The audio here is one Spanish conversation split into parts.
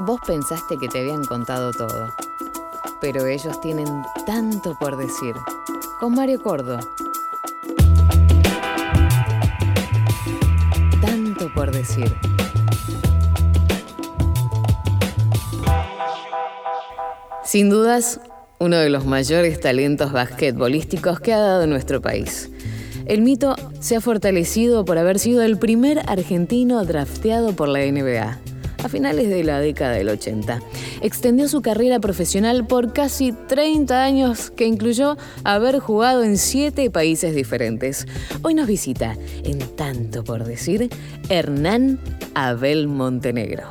Vos pensaste que te habían contado todo, pero ellos tienen tanto por decir. Con Mario Cordo. Tanto por decir. Sin dudas, uno de los mayores talentos basquetbolísticos que ha dado nuestro país. El mito se ha fortalecido por haber sido el primer argentino drafteado por la NBA a finales de la década del 80. Extendió su carrera profesional por casi 30 años, que incluyó haber jugado en siete países diferentes. Hoy nos visita, en tanto por decir, Hernán Abel Montenegro.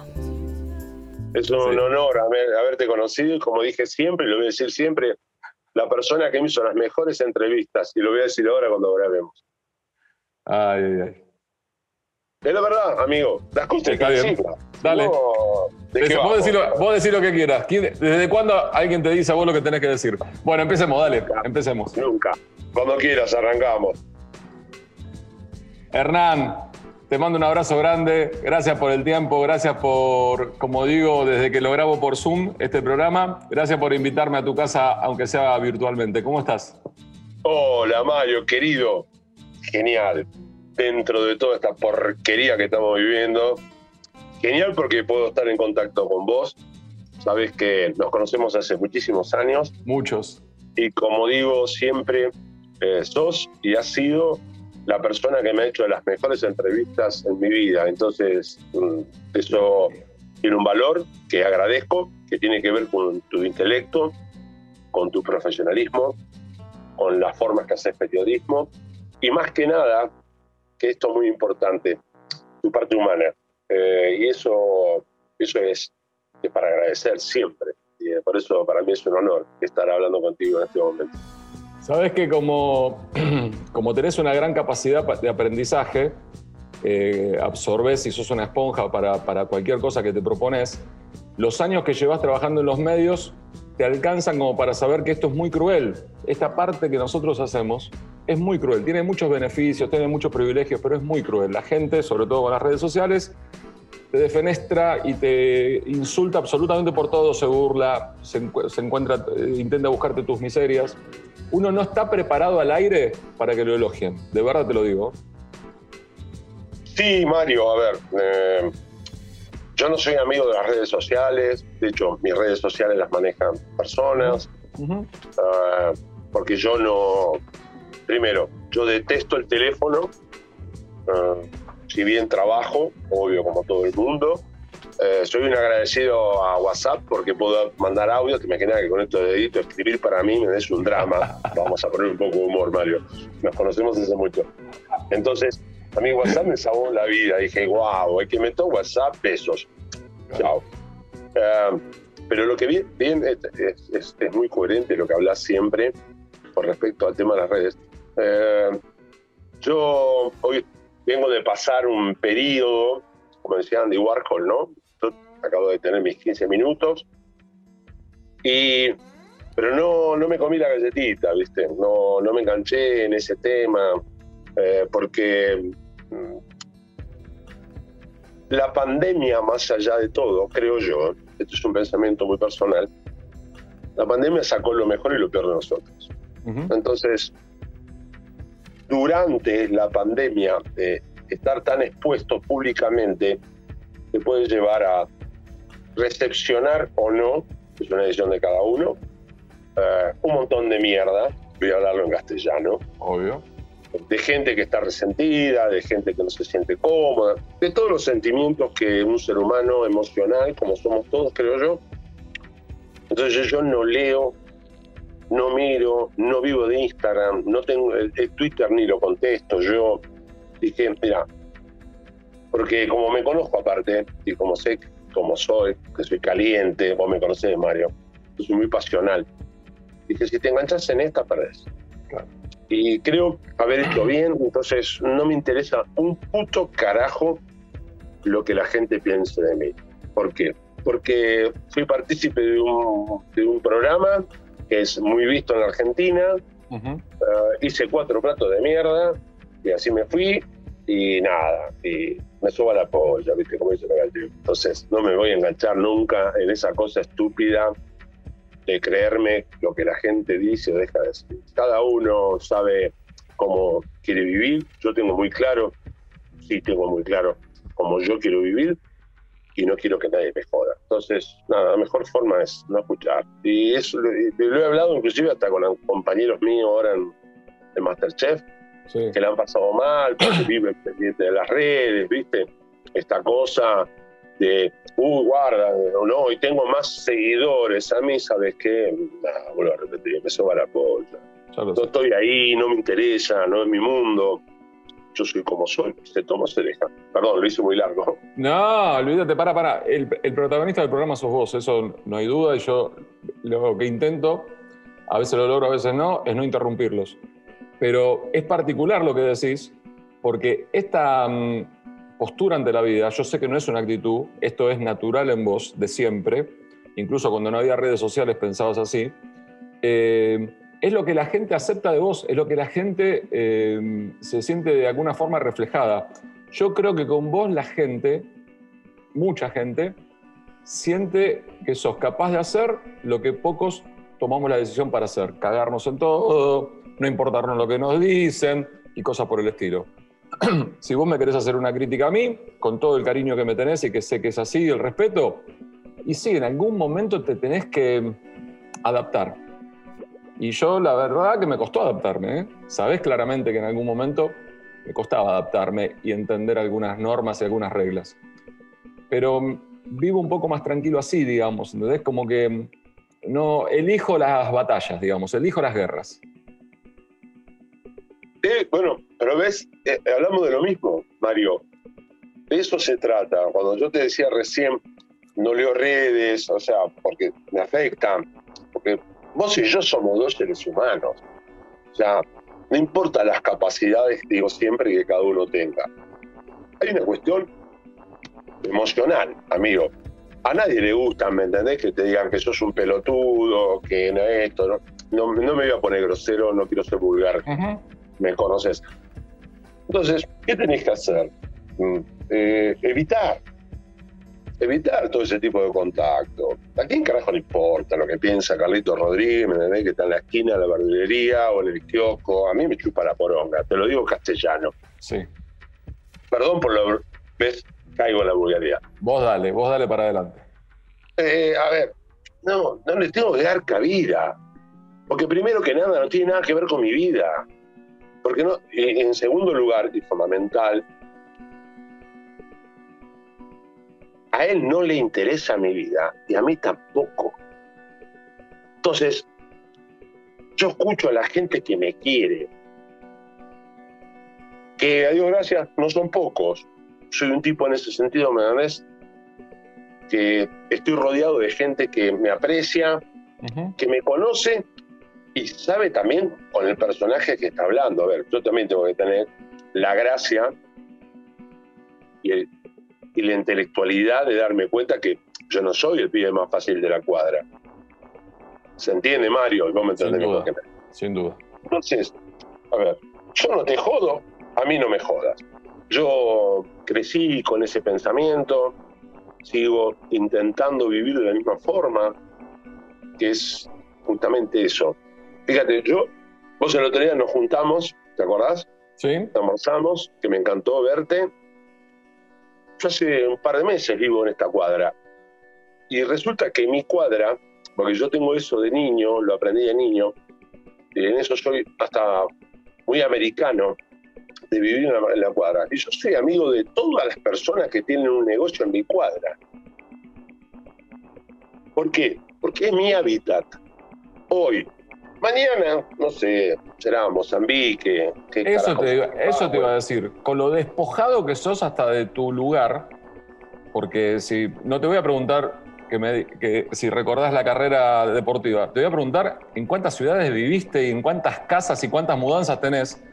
Es un honor haberte conocido y como dije siempre, y lo voy a decir siempre, la persona que me hizo las mejores entrevistas, y lo voy a decir ahora cuando grabemos. Ay, ay, ay. Es la verdad, amigo. Las cosas Está bien. Dale. vos, decís lo, que quieras. ¿Desde cuándo alguien te dice a vos lo que tenés que decir? Bueno, empecemos, dale. Empecemos. Nunca. Cuando quieras, arrancamos. Hernán, te mando un abrazo grande. Gracias por el tiempo. Gracias por, como digo, desde que lo grabo por Zoom, este programa. Gracias por invitarme a tu casa, aunque sea virtualmente. ¿Cómo estás? Hola, Mario, querido. Genial dentro de toda esta porquería que estamos viviendo. Genial porque puedo estar en contacto con vos. Sabes que nos conocemos hace muchísimos años. Muchos. Y como digo siempre, eh, sos y has sido la persona que me ha hecho las mejores entrevistas en mi vida. Entonces, mm, eso tiene un valor que agradezco, que tiene que ver con tu intelecto, con tu profesionalismo, con las formas que haces periodismo y más que nada que esto es muy importante, tu parte humana. Eh, y eso, eso es, para agradecer siempre. Y eh, por eso para mí es un honor estar hablando contigo en este momento. Sabes que como, como tenés una gran capacidad de aprendizaje, eh, absorbes y sos una esponja para, para cualquier cosa que te propones, los años que llevas trabajando en los medios te alcanzan como para saber que esto es muy cruel. Esta parte que nosotros hacemos es muy cruel. Tiene muchos beneficios, tiene muchos privilegios, pero es muy cruel. La gente, sobre todo con las redes sociales, te defenestra y te insulta absolutamente por todo, se burla, se, encuentra, eh, intenta buscarte tus miserias. Uno no está preparado al aire para que lo elogien, de verdad te lo digo. Sí, Mario, a ver, eh, yo no soy amigo de las redes sociales, de hecho mis redes sociales las manejan personas, ah, porque yo no, primero, yo detesto el teléfono, ah, si bien trabajo, obvio como todo el mundo, eh, soy un agradecido a WhatsApp porque puedo mandar audio, me genera que con esto de dedito escribir para mí me es un drama. Vamos a poner un poco de humor, Mario. Nos conocemos hace mucho. Entonces, a mí WhatsApp me salvó la vida. Dije, wow, hay que meter WhatsApp, besos. Chao. Eh, pero lo que bien es, muy coherente lo que hablas siempre con respecto al tema de las redes. Eh, yo hoy vengo de pasar un periodo, como decía Andy Warhol, ¿no? Yo acabo de tener mis 15 minutos, y, pero no, no me comí la galletita, ¿viste? No, no me enganché en ese tema, eh, porque. La pandemia, más allá de todo, creo yo, esto es un pensamiento muy personal, la pandemia sacó lo mejor y lo peor de nosotros. Entonces, durante la pandemia, estar tan expuesto públicamente te puede llevar a recepcionar o no, es una decisión de cada uno, eh, un montón de mierda, voy a hablarlo en castellano. Obvio de gente que está resentida, de gente que no se siente cómoda, de todos los sentimientos que un ser humano emocional, como somos todos, creo yo. Entonces yo no leo, no miro, no vivo de Instagram, no tengo el, Twitter ni lo contesto. Yo dije, mira, porque como me conozco aparte, y como sé cómo soy, que soy caliente, vos me conocés, Mario, soy muy pasional. Dije, si te enganchas en esta, perdés. Y creo haber hecho bien, entonces no me interesa un puto carajo lo que la gente piense de mí. ¿Por qué? Porque fui partícipe de un, de un programa que es muy visto en la Argentina, ah, hice cuatro platos de mierda y así me fui y nada, y me suba la polla, ¿viste? Como dice el Entonces, no me voy a enganchar nunca en esa cosa estúpida de creerme lo que la gente dice o deja de decir. Cada uno sabe cómo quiere vivir. Yo tengo muy claro, sí tengo muy claro cómo yo quiero vivir y no quiero que nadie me joda. Entonces, nada, la mejor forma es no escuchar. Y eso lo, he hablado inclusive hasta con compañeros míos ahora en, en Masterchef, que le han pasado mal, porque viven pendiente de las redes, ¿viste? Esta cosa de, uy, guarda, o no, y tengo más seguidores. A mí, ¿sabes qué? Nah, vuelvo a repetir, me soba la polla. No estoy ahí, no me interesa, no es mi mundo. Yo soy como soy, se toma, se deja. Perdón, lo hice muy largo. No, olvídate, para, para. El, el protagonista del programa sos vos, eso no hay duda. Y yo lo que intento, a veces lo logro, a veces no, es no interrumpirlos. Pero es particular lo que decís, porque esta mm, postura ante la vida, yo sé que no es una actitud, esto es natural en vos, de siempre, incluso cuando no había redes sociales pensabas así, eh, es lo que la gente acepta de vos, es lo que la gente eh, se siente de alguna forma reflejada. Yo creo que con vos la gente, mucha gente, siente que sos capaz de hacer lo que pocos tomamos la decisión para hacer, cagarnos en todo, no importarnos lo que nos dicen y cosas por el estilo. si vos me querés hacer una crítica a mí, con todo el cariño que me tenés y que sé que es así, el respeto, y sí, en algún momento te tenés que adaptar. Y yo la verdad que me costó adaptarme. ¿eh? Sabés claramente que en algún momento me costaba adaptarme y entender algunas normas y algunas reglas. Pero vivo un poco más tranquilo así, digamos, ¿entendés? Como que no elijo las batallas, digamos, elijo las guerras bueno, pero ves, eh, hablamos de lo mismo, Mario. De eso se trata. Cuando yo te decía recién, no leo redes, o sea, porque me afectan, porque vos y yo somos dos seres humanos. O sea, no importa las capacidades, digo siempre, que cada uno tenga. Hay una cuestión emocional, amigo. A nadie le gusta, ¿me entendés? Que te digan que sos un pelotudo, que no esto, no, no, no me voy a poner grosero, no quiero ser vulgar me conoces. Entonces, ¿qué tenés que hacer? Mm, eh, evitar. Evitar todo ese tipo de contacto. ¿A quién carajo le importa lo que piensa Carlito Rodríguez, que está en la esquina de la verdulería o en el kiosco? A mí me chupa la poronga, te lo digo en castellano. Sí. Perdón por lo... ¿Ves? Caigo en la vulgaridad. Vos dale, vos dale para adelante. Eh, a ver, no, no le tengo que dar cabida. Porque primero que nada no tiene nada que ver con mi vida. Porque no, en segundo lugar, y fundamental, a él no le interesa mi vida y a mí tampoco. Entonces, yo escucho a la gente que me quiere, que a Dios gracias no son pocos. Soy un tipo en ese sentido, ¿me entiendes? Que estoy rodeado de gente que me aprecia, que me conoce y sabe también con el personaje que está hablando. A ver, yo también tengo que tener la gracia y, la intelectualidad de darme cuenta que yo no soy el pibe más fácil de la cuadra. ¿Se entiende, Mario? ¿Vos me sin duda, sin duda. Entonces, a ver, yo no te jodo, a mí no me jodas. Yo crecí con ese pensamiento, sigo intentando vivir de la misma forma, que es justamente eso, Fíjate, yo, vos el otro día nos juntamos, ¿te acordás? Sí. Almorzamos, que me encantó verte. Yo hace un par de meses vivo en esta cuadra. Y resulta que mi cuadra, porque yo tengo eso de niño, lo aprendí de niño, y en eso soy hasta muy americano, de vivir en la, cuadra. Y yo soy amigo de todas las personas que tienen un negocio en mi cuadra. ¿Por qué? Porque es mi hábitat. Hoy, Mañana, no sé, será Mozambique. eso, te, eso te iba a decir. Con lo despojado que sos hasta de tu lugar, porque si no te voy a preguntar que, me, que si recordás la carrera deportiva, te voy a preguntar en cuántas ciudades viviste y en cuántas casas y cuántas mudanzas tenés.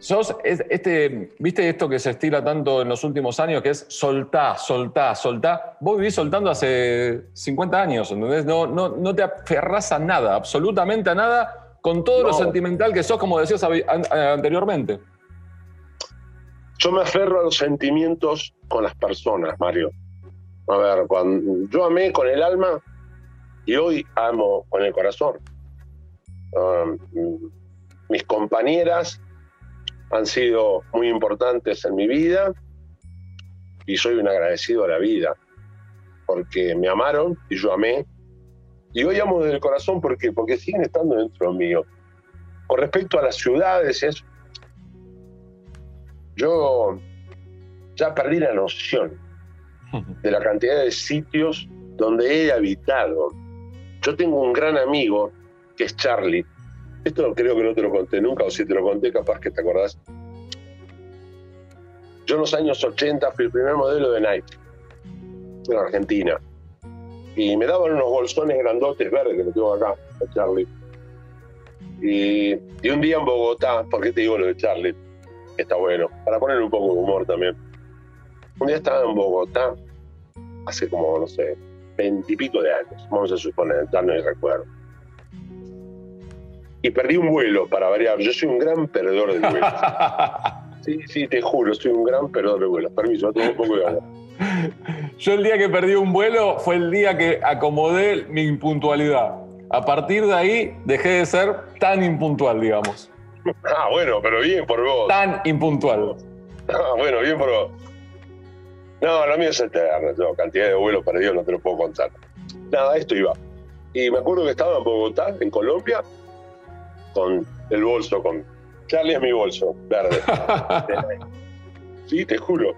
Sos, este, ¿Viste esto que se estira tanto en los últimos años, que es soltá, soltá, soltá? Vos vivís soltando hace 50 años, ¿entendés? No, no, no te aferrás a nada, absolutamente a nada, con todo lo sentimental que sos, como decías anteriormente. Yo me aferro a los sentimientos con las personas, Mario. A ver, cuando yo amé con el alma y hoy amo con el corazón. Um, mis compañeras han sido muy importantes en mi vida y soy un agradecido a la vida porque me amaron y yo amé. Y hoy amo desde el corazón porque, porque siguen estando dentro mío. Con respecto a las ciudades, es, yo ya perdí la noción de la cantidad de sitios donde he habitado. Yo tengo un gran amigo que es Charlie. Esto creo que no te lo conté nunca, o si te lo conté, capaz que te acordás. Yo en los años 80 fui el primer modelo de Nike en Argentina. Y me daban unos bolsones grandotes verdes que lo tengo acá, Charlie. Y, un día en Bogotá, ¿por qué te digo lo de Charlie? Está bueno, para poner un poco de humor también. Un día estaba en Bogotá, hace como, no sé, veintipico de años, vamos a suponer, tal no recuerdo. Y perdí un vuelo para variar. Yo soy un gran perdedor de vuelos. sí, sí, te juro, soy un gran perdedor de vuelos. Permiso, tengo un poco de agua. Yo el día que perdí un vuelo fue el día que acomodé mi impuntualidad. A partir de ahí dejé de ser tan impuntual, digamos. Ah, bueno, pero bien por vos. Tan impuntual. Ah, bueno, bien por vos. No, lo mío es eterno. Tengo cantidad de vuelos perdidos, no te lo puedo contar. Nada, esto iba. Y me acuerdo que estaba en Bogotá, en Colombia, con el bolso, con Charlie es mi bolso, verde. sí, te juro.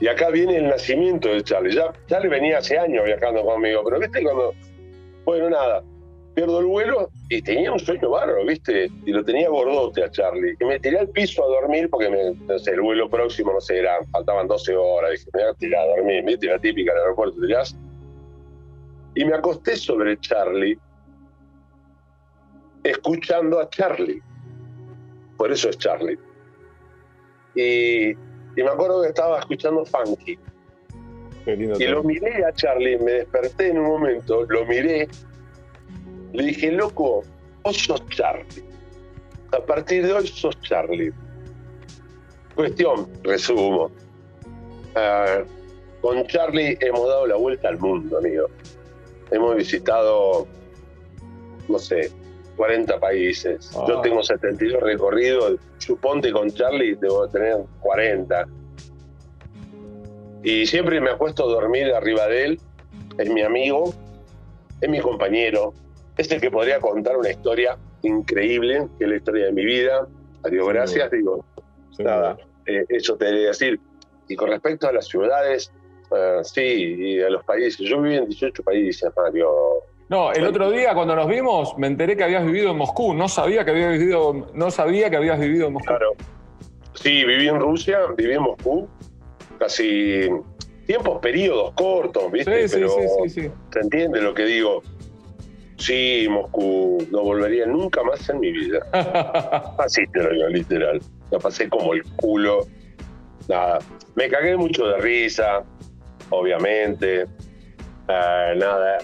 Y acá viene el nacimiento de Charlie. Ya Charlie venía hace años viajando conmigo, pero viste cuando. Bueno, nada. Pierdo el vuelo y tenía un sueño bárbaro, ¿viste? Y lo tenía gordote a Charlie. Y me tiré al piso a dormir porque me, no sé, el vuelo próximo, no sé, era, faltaban 12 horas. Dije, me voy a tirar a dormir, ¿viste? La típica del aeropuerto, tirás. Y me acosté sobre Charlie, escuchando a Charlie. Por eso es Charlie. Y, y me acuerdo que estaba escuchando Funky. Y lo miré a Charlie, me desperté en un momento, lo miré le dije, loco, vos sos Charlie. A partir de hoy sos Charlie. Cuestión, resumo. Ah, con Charlie hemos dado la vuelta al mundo, amigo. Hemos visitado, no sé, 40 países. Yo ah. tengo 72 recorridos. Suponte con Charlie debo tener 40. Y siempre me acuesto a dormir arriba de él. Es mi amigo, es mi compañero, es el que podría contar una historia increíble, que es la historia de mi vida. Adiós, gracias, digo. Nada, eh, eso te debería decir. Y con respecto a las ciudades, eh, sí, y a los países. Yo viví en 18 países, Mario. No, el otro día cuando nos vimos me enteré que habías vivido en Moscú. No sabía que habías vivido, no sabía que habías vivido en Moscú. Claro. Sí, viví en Rusia, viví en Moscú, casi tiempos, periodos cortos, ¿viste? Sí, Pero sí, sí, ¿Se entiende lo que digo? Sí, Moscú, no volvería nunca más en mi vida. Así te lo digo, literal. La pasé como el culo. Nada, me cagué mucho de risa, obviamente. Ah, nada,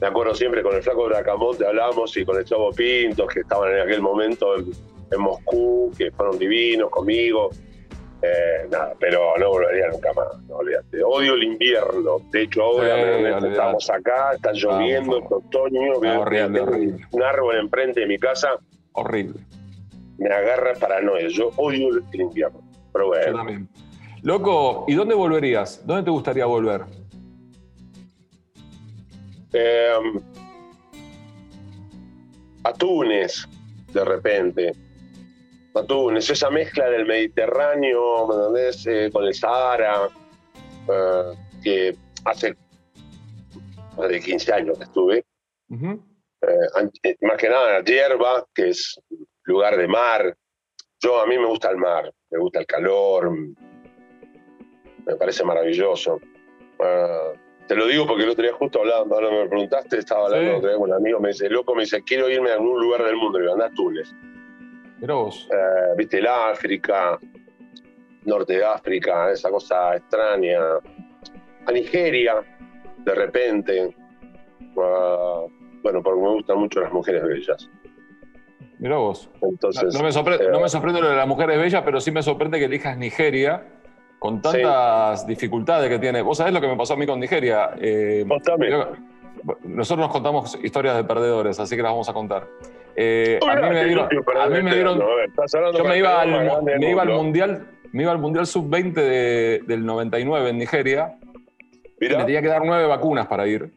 me acuerdo siempre con el flaco de Bracamonte hablamos y con el Chavo Pintos, que estaban en aquel momento en Moscú, que fueron divinos conmigo. Eh, nada, pero no volvería nunca más, no. Odio el invierno. De hecho, ahora estamos acá, está lloviendo, es otoño, horrible, un árbol enfrente de mi casa. Horrible. Me agarra paranoia. Yo odio el invierno. Pero bueno. Yo también. Loco, ¿y dónde volverías? ¿Dónde te gustaría volver? Eh, a Túnez, de repente Túnez, esa mezcla del Mediterráneo, ¿me con el Sahara, eh, que hace más de 15 años que estuve. Eh, más que nada Hierba, que es lugar de mar. Yo, a mí me gusta el mar, me gusta el calor, me parece maravilloso. Eh, te lo digo porque el otro día justo hablando, ahora me preguntaste, estaba hablando con un amigo, me dice, loco, me dice, quiero irme a algún lugar del mundo, y digo, anda a Túnez. Eh, viste, el África, norte de África, esa cosa extraña. A Nigeria, de repente. bueno, porque me gustan mucho las mujeres bellas. Mira vos. Entonces, no, me sorprende, no me sorprende lo de las mujeres bellas, pero sí me sorprende que elijas Nigeria con tantas dificultades que tiene. Vos sabés lo que me pasó a mí con Nigeria. Eh, nosotros nos contamos historias de perdedores, así que las vamos a contar. Eh, a mí me dieron. A mí me dieron yo me iba, al, me iba al Mundial. Me iba al Mundial Sub-20 del 99 en Nigeria. Me tenía que dar nueve vacunas para ir.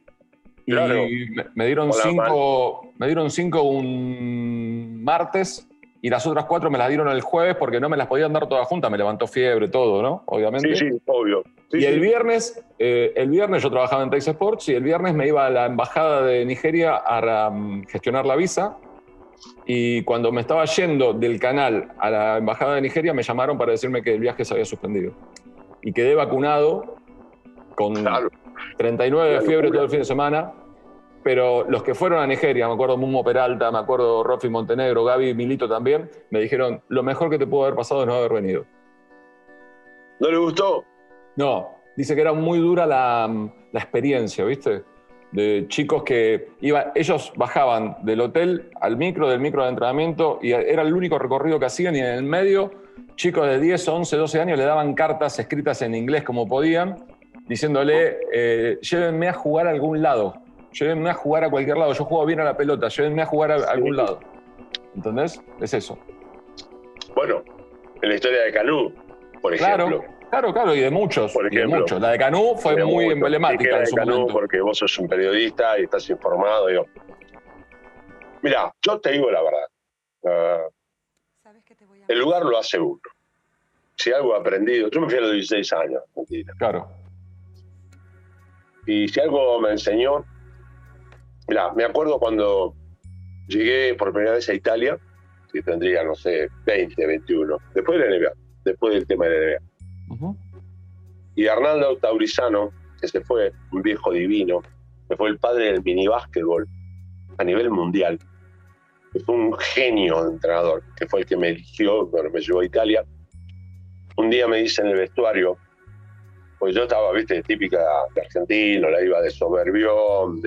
Y me, dieron cinco, me dieron cinco un martes y las otras cuatro me las dieron el jueves porque no me las podían dar todas juntas, me levantó fiebre, todo, ¿no? Obviamente. Sí, sí, obvio. y el viernes, eh, el viernes yo trabajaba en Tex Sports y el viernes me iba a la embajada de Nigeria a um, gestionar la visa. Y cuando me estaba yendo del canal a la embajada de Nigeria, me llamaron para decirme que el viaje se había suspendido. Y quedé vacunado con 39 de fiebre todo el fin de semana pero los que fueron a Nigeria, me acuerdo Mumo Peralta, me acuerdo Rofi Montenegro, Gaby Milito también, me dijeron, lo mejor que te pudo haber pasado es no haber venido. ¿No le gustó? No, dice que era muy dura la, experiencia, ¿viste? De chicos que iban, ellos bajaban del hotel al micro, del micro de entrenamiento, y era el único recorrido que hacían, y en el medio, chicos de 10, 11, 12 años le daban cartas escritas en inglés como podían, diciéndole, eh, llévenme a jugar a algún lado llévenme a jugar a cualquier lado, yo juego bien a la pelota, llévenme a jugar a algún lado. ¿Entendés? Es eso. Bueno, en la historia de Canú, por ejemplo. Claro, claro, y de muchos. Por ejemplo, muchos. La de Canú fue muy emblemática en su Canú porque vos sos un periodista y estás informado. Digo. Mira, yo te digo la verdad. Ah, el lugar lo hace uno. Si algo he aprendido, yo me fui a los 16 años, mentira. Claro. Y si algo me enseñó Me acuerdo cuando llegué por primera vez a Italia, que tendría, no sé, 20, 21, después de la NBA, después del tema de la NBA. Y Arnaldo Taurizano, que se fue, un viejo divino, que fue el padre del mini básquetbol a nivel mundial, que fue un genio de entrenador, que fue el que me eligió, cuando me llevó a Italia. Un día me dice en el vestuario, pues yo estaba, viste, típica de argentino, la iba de soberbión,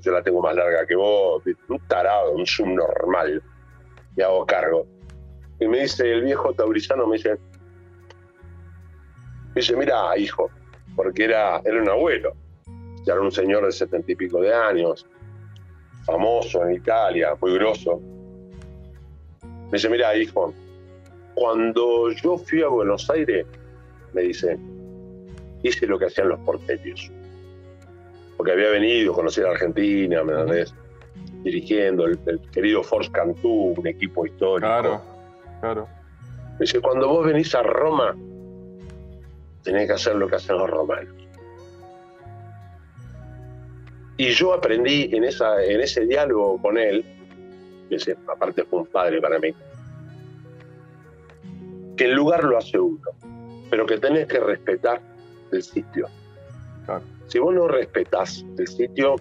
yo la tengo más larga que vos, un tarado, un subnormal, y hago cargo. Y me dice el viejo taurizano, me dice, me dice, mira, hijo, porque era, era un abuelo, ya era un señor de setenta y pico de años, famoso en Italia, muy grosso. Me dice, mira, hijo, cuando yo fui a Buenos Aires, me dice, hice lo que hacían los porteños. Porque había venido, conocí a Argentina, ¿me entendés? Dirigiendo el, querido Force Cantú, un equipo histórico. Claro, claro. Me dice, cuando vos venís a Roma, tenés que hacer lo que hacen los romanos. Y yo aprendí en, esa, en ese diálogo con él, que aparte fue un padre para mí, que el lugar lo hace uno, pero que tenés que respetar del sitio. Si vos no respetás el sitio,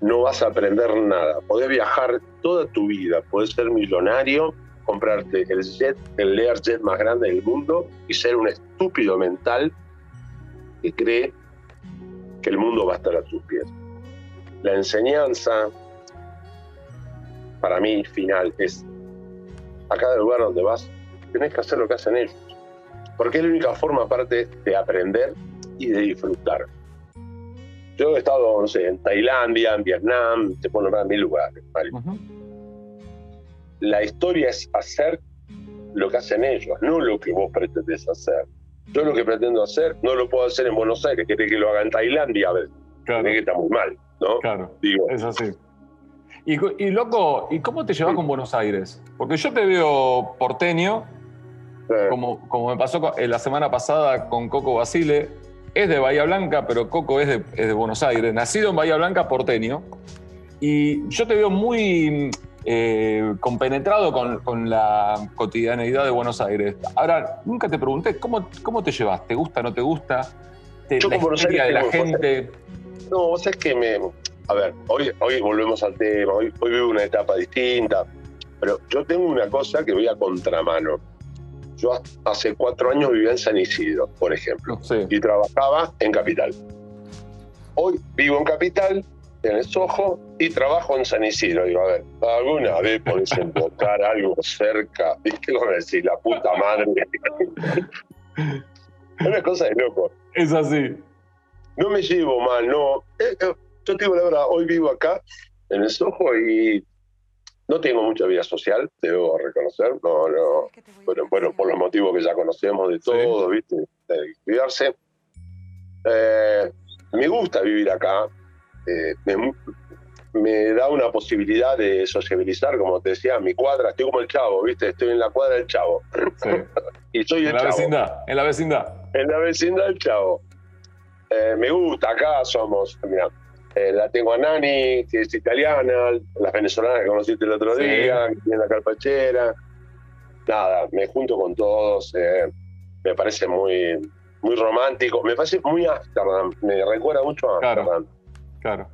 no vas a aprender nada. Podés viajar toda tu vida, podés ser millonario, comprarte el jet, el Learjet más grande del mundo y ser un estúpido mental que cree que el mundo va a estar a tus pies. La enseñanza, para mí, final, es a cada lugar donde vas, tenés que hacer lo que hacen ellos. Porque es la única forma, aparte, de aprender y de disfrutar. Yo he estado, no sé, en Tailandia, en Vietnam, te puedo nombrar mil lugares. La historia es hacer lo que hacen ellos, no lo que vos pretendés hacer. Yo lo que pretendo hacer no lo puedo hacer en Buenos Aires, quiere que lo haga en Tailandia, a ver, claro. que está muy mal, ¿no? Claro, Digo. es así. Y, loco, ¿y cómo te llevas con Buenos Aires? Porque yo te veo porteño, como, como me pasó la semana pasada con Coco Basile, es de Bahía Blanca, pero Coco es de, Buenos Aires, nacido en Bahía Blanca, porteño. Y yo te veo muy eh, compenetrado con, la cotidianeidad de Buenos Aires. Ahora, nunca te pregunté, ¿cómo, cómo te llevas? ¿Te gusta, no te gusta? Te, la historia de la gente. No, vos sabés que me. A ver, hoy, hoy volvemos al tema, hoy, hoy vivo una etapa distinta, pero yo tengo una cosa que voy a contramano. Yo hace cuatro años vivía en San Isidro, por ejemplo, y trabajaba en Capital. Hoy vivo en Capital en el Soho y trabajo en San Isidro. Digo, a ver, ¿alguna vez podés encontrar algo cerca? ¿Y qué lo decir? La puta madre. Una cosa de loco. Es así. No me llevo mal, no. Eh, eh, yo te digo la verdad, hoy vivo acá, en el Soho, y no tengo mucha vida social, debo reconocer. No, no. Bueno, bueno por los motivos que ya conocemos de todo, ¿viste? De cuidarse. Eh, me gusta vivir acá. me, da una posibilidad de sociabilizar, como te decía, mi cuadra, estoy como el chavo, ¿viste? Estoy en la cuadra del chavo. y soy el en la Vecindad, en la vecindad. En la vecindad del chavo. Eh, me gusta, acá somos, mira, eh, la tengo a Nani, que es italiana, la venezolana que conociste el otro día, que tiene la carpachera. Nada, me junto con todos, eh, me parece muy, muy romántico, me parece muy Amsterdam, me recuerda mucho a Amsterdam. Claro.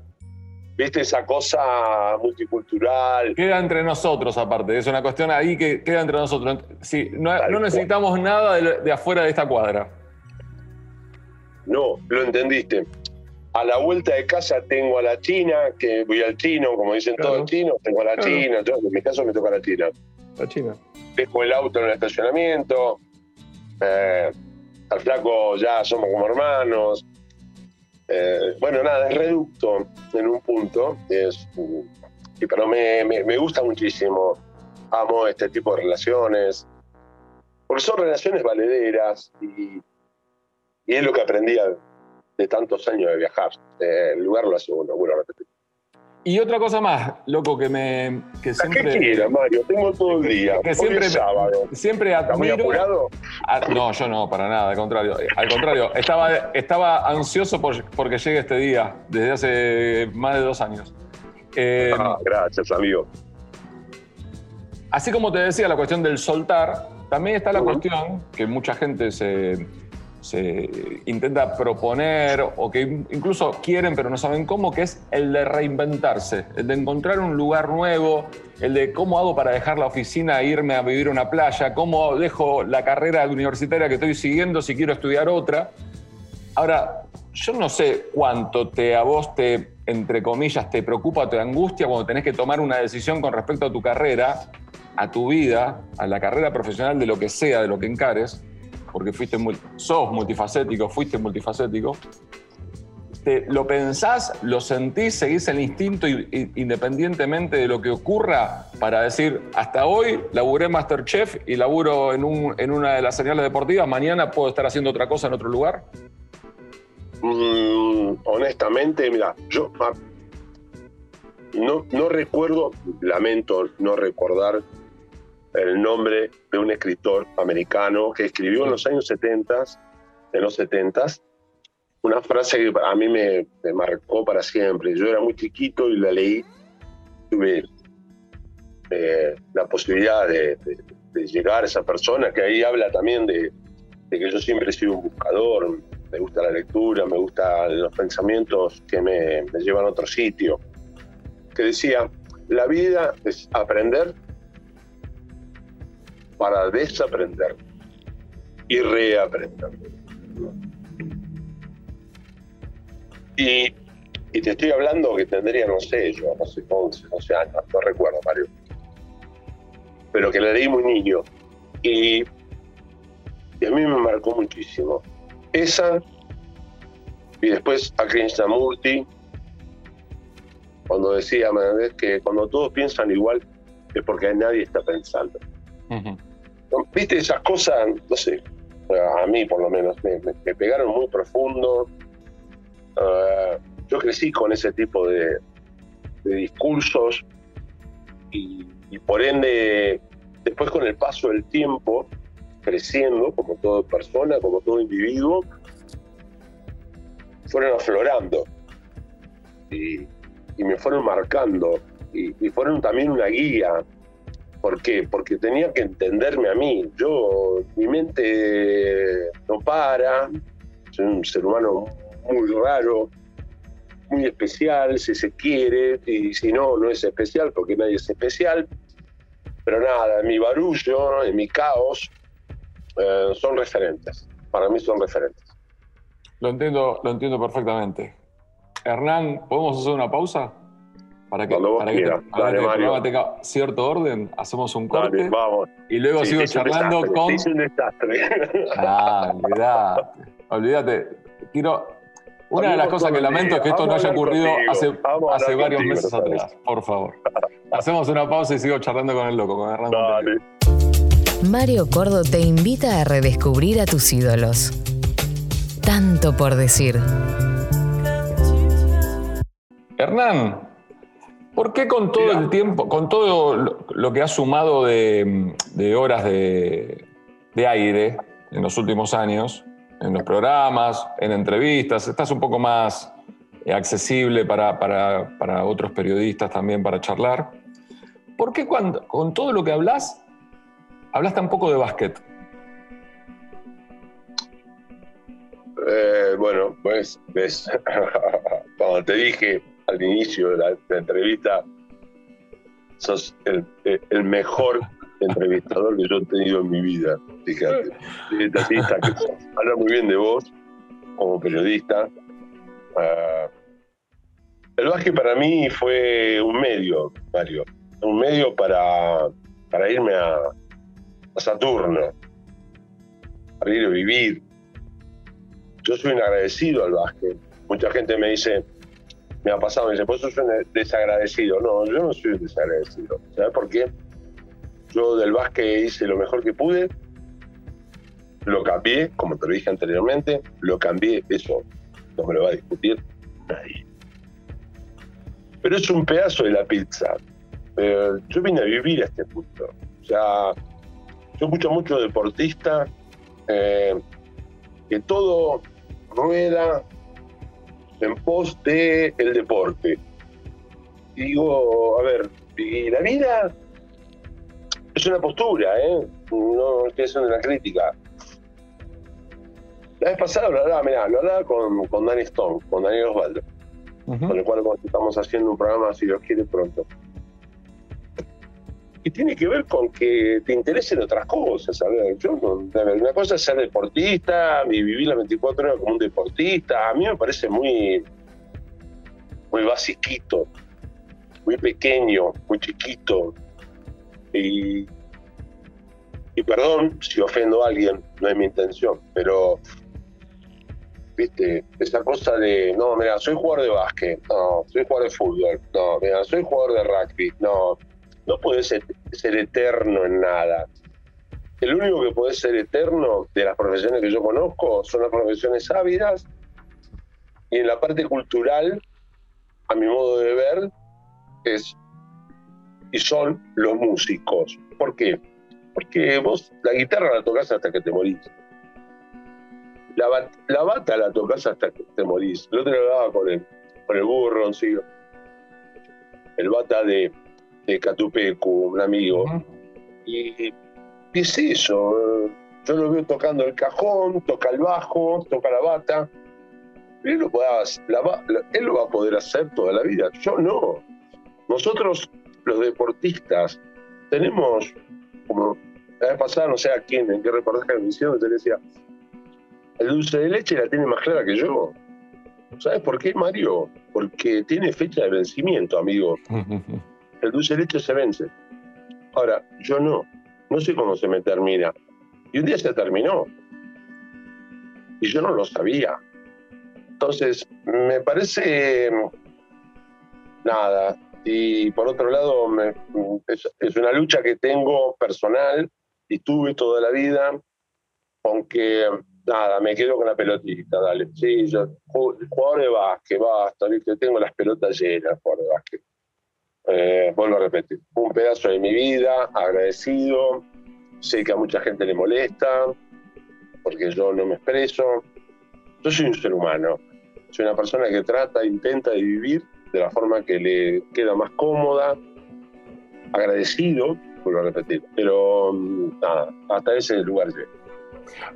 ¿Viste esa cosa multicultural? Queda entre nosotros, aparte. Es una cuestión ahí que queda entre nosotros. Sí, no, necesitamos nada de, afuera de esta cuadra. No, lo entendiste. A la vuelta de casa tengo a la china, que voy al chino, como dicen todos los chinos, tengo a la china. en mi caso me toca la china. La china. Dejo el auto en el estacionamiento. Eh, al flaco ya somos como hermanos. Eh, bueno, nada, es reducto en un punto, es, pero me, me, gusta muchísimo. Amo este tipo de relaciones, porque son relaciones valederas y, y es lo que aprendí de tantos años de viajar. Eh, el lugar lo hace uno, bueno, repetir. Y otra cosa más, loco, que me. Que siempre, ¿Qué quieras, Mario? Tengo todo el día. Que siempre, sábado. siempre admiro. muy apurado? no, yo no, para nada, al contrario. Al contrario, estaba, estaba ansioso por, porque llegue este día, desde hace más de dos años. Eh, ah, gracias, amigo. Así como te decía, la cuestión del soltar, también está la cuestión que mucha gente se se intenta proponer o que incluso quieren pero no saben cómo, que es el de reinventarse, el de encontrar un lugar nuevo, el de cómo hago para dejar la oficina e irme a vivir a una playa, cómo dejo la carrera universitaria que estoy siguiendo si quiero estudiar otra. Ahora, yo no sé cuánto te a vos te, entre comillas, te preocupa, te angustia cuando tenés que tomar una decisión con respecto a tu carrera, a tu vida, a la carrera profesional de lo que sea, de lo que encares porque fuiste sos multifacético, fuiste multifacético, te, lo pensás, lo sentís, seguís el instinto independientemente de lo que ocurra para decir, hasta hoy laburé Masterchef y laburo en, en una de las señales deportivas, mañana puedo estar haciendo otra cosa en otro lugar? Mm, honestamente, mira, yo no, no recuerdo, lamento no recordar el nombre de un escritor americano que escribió en los años 70, en los 70, una frase que a mí me, marcó para siempre. Yo era muy chiquito y la leí, tuve eh, la posibilidad de, llegar a esa persona, que ahí habla también de, que yo siempre he sido un buscador, me gusta la lectura, me gustan los pensamientos que me, me llevan a otro sitio, que decía, la vida es aprender para desaprender y reaprender. Y, te estoy hablando que tendría, no sé, yo, no sé, 11, 12 años, no recuerdo, Mario. Pero que la leí muy niño. Y, a mí me marcó muchísimo. Esa, y después a Krishnamurti, cuando decía, que cuando todos piensan igual es porque nadie está pensando. Viste, esas cosas, no sé, a mí por lo menos, me, pegaron muy profundo. Ah, yo crecí con ese tipo de, discursos y, por ende, después con el paso del tiempo, creciendo como toda persona, como todo individuo, fueron aflorando y, me fueron marcando y, fueron también una guía ¿Por qué? Porque tenía que entenderme a mí. Yo, mi mente no para, soy un ser humano muy raro, muy especial, si se quiere, y si no, no es especial, porque nadie es especial. Pero nada, mi barullo, en mi caos, eh, son referentes. Para mí son referentes. Lo entiendo, lo entiendo perfectamente. Hernán, ¿podemos hacer una pausa? Para que, para que, este tenga cierto orden, hacemos un corte y luego sigo charlando con. Es un desastre. Ah, olvídate. Olvídate. Quiero. Una de las cosas que lamento es que esto no haya ocurrido hace, hace varios meses atrás. Por favor. Hacemos una pausa y sigo charlando con el loco, con Hernán. Mario Cordo te invita a redescubrir a tus ídolos. Tanto por decir. Hernán, ¿por qué con todo el tiempo, con todo lo que has sumado de, horas de, aire en los últimos años, en los programas, en entrevistas, estás un poco más accesible para, para otros periodistas también para charlar? ¿Por qué cuando, con todo lo que hablas, hablas tan poco de básquet? Eh, bueno, pues, ves, cuando te dije al inicio de la, entrevista, sos el, mejor entrevistador que yo he tenido en mi vida. Fíjate, habla muy bien de vos como periodista. Ah, el básquet para mí fue un medio, Mario, un medio para, para irme a, a Saturno, para ir a vivir. Yo soy un agradecido al básquet. Mucha gente me dice, me ha pasado, me dice, pues sos un desagradecido. No, yo no soy un desagradecido. ¿Sabes por qué? Yo del básquet hice lo mejor que pude, lo cambié, como te lo dije anteriormente, lo cambié, eso no me lo va a discutir nadie. Pero es un pedazo de la pizza. yo vine a vivir a este punto. O sea, yo escucho mucho deportista eh, que todo rueda en pos de el deporte. Y digo, a ver, y la vida es una postura, ¿eh? No estoy haciendo una crítica. La vez pasada lo hablaba, mirá, lo hablaba con, con Danny Stone, con Daniel Osvaldo, con el cual estamos haciendo un programa, si Dios quiere, pronto y tiene que ver con que te interesen otras cosas. Ver, yo una cosa es ser deportista vivir las 24 horas como un deportista. A mí me parece muy, muy basiquito, muy pequeño, muy chiquito. Y, y perdón si ofendo a alguien, no es mi intención, pero viste, esa cosa de, no, mira, soy jugador de básquet, no, soy jugador de fútbol, no, mira, soy jugador de rugby, no, no puedes ser, eterno en nada. El único que puede ser eterno de las profesiones que yo conozco son las profesiones ávidas y en la parte cultural, a mi modo de ver, es y son los músicos. ¿Por qué? Porque vos la guitarra la tocas hasta que te morís. La, la bata la tocas hasta que te morís. El otro lo daba con el, con el burro, ¿sí? el bata de, de Catupecu, un amigo. Y ¿qué es eso? Yo lo veo tocando el cajón, toca el bajo, toca la bata. Él lo, va, él lo va a poder hacer toda la vida. Yo no. Nosotros, los deportistas, tenemos, como la vez pasada, no sé a quién, en qué reportaje me hicieron, te decía, el dulce de leche la tiene más clara que yo. ¿Sabes por qué, Mario? Porque tiene fecha de vencimiento, amigo. El dulce de leche se vence. Ahora, yo no, no sé cómo se me termina. Y un día se terminó. Y yo no lo sabía. Entonces, me parece nada. Y por otro lado, es, una lucha que tengo personal y tuve toda la vida, aunque nada, me quedo con la pelotita, dale. Sí, yo, jugador de básquet, basta, ¿viste? tengo las pelotas llenas, jugador de básquet. Eh, vuelvo a repetir, un pedazo de mi vida, agradecido, sé que a mucha gente le molesta, porque yo no me expreso. Yo soy un ser humano, soy una persona que trata, intenta vivir de la forma que le queda más cómoda, agradecido, vuelvo a repetir, pero mm, nada, hasta ese lugar llego.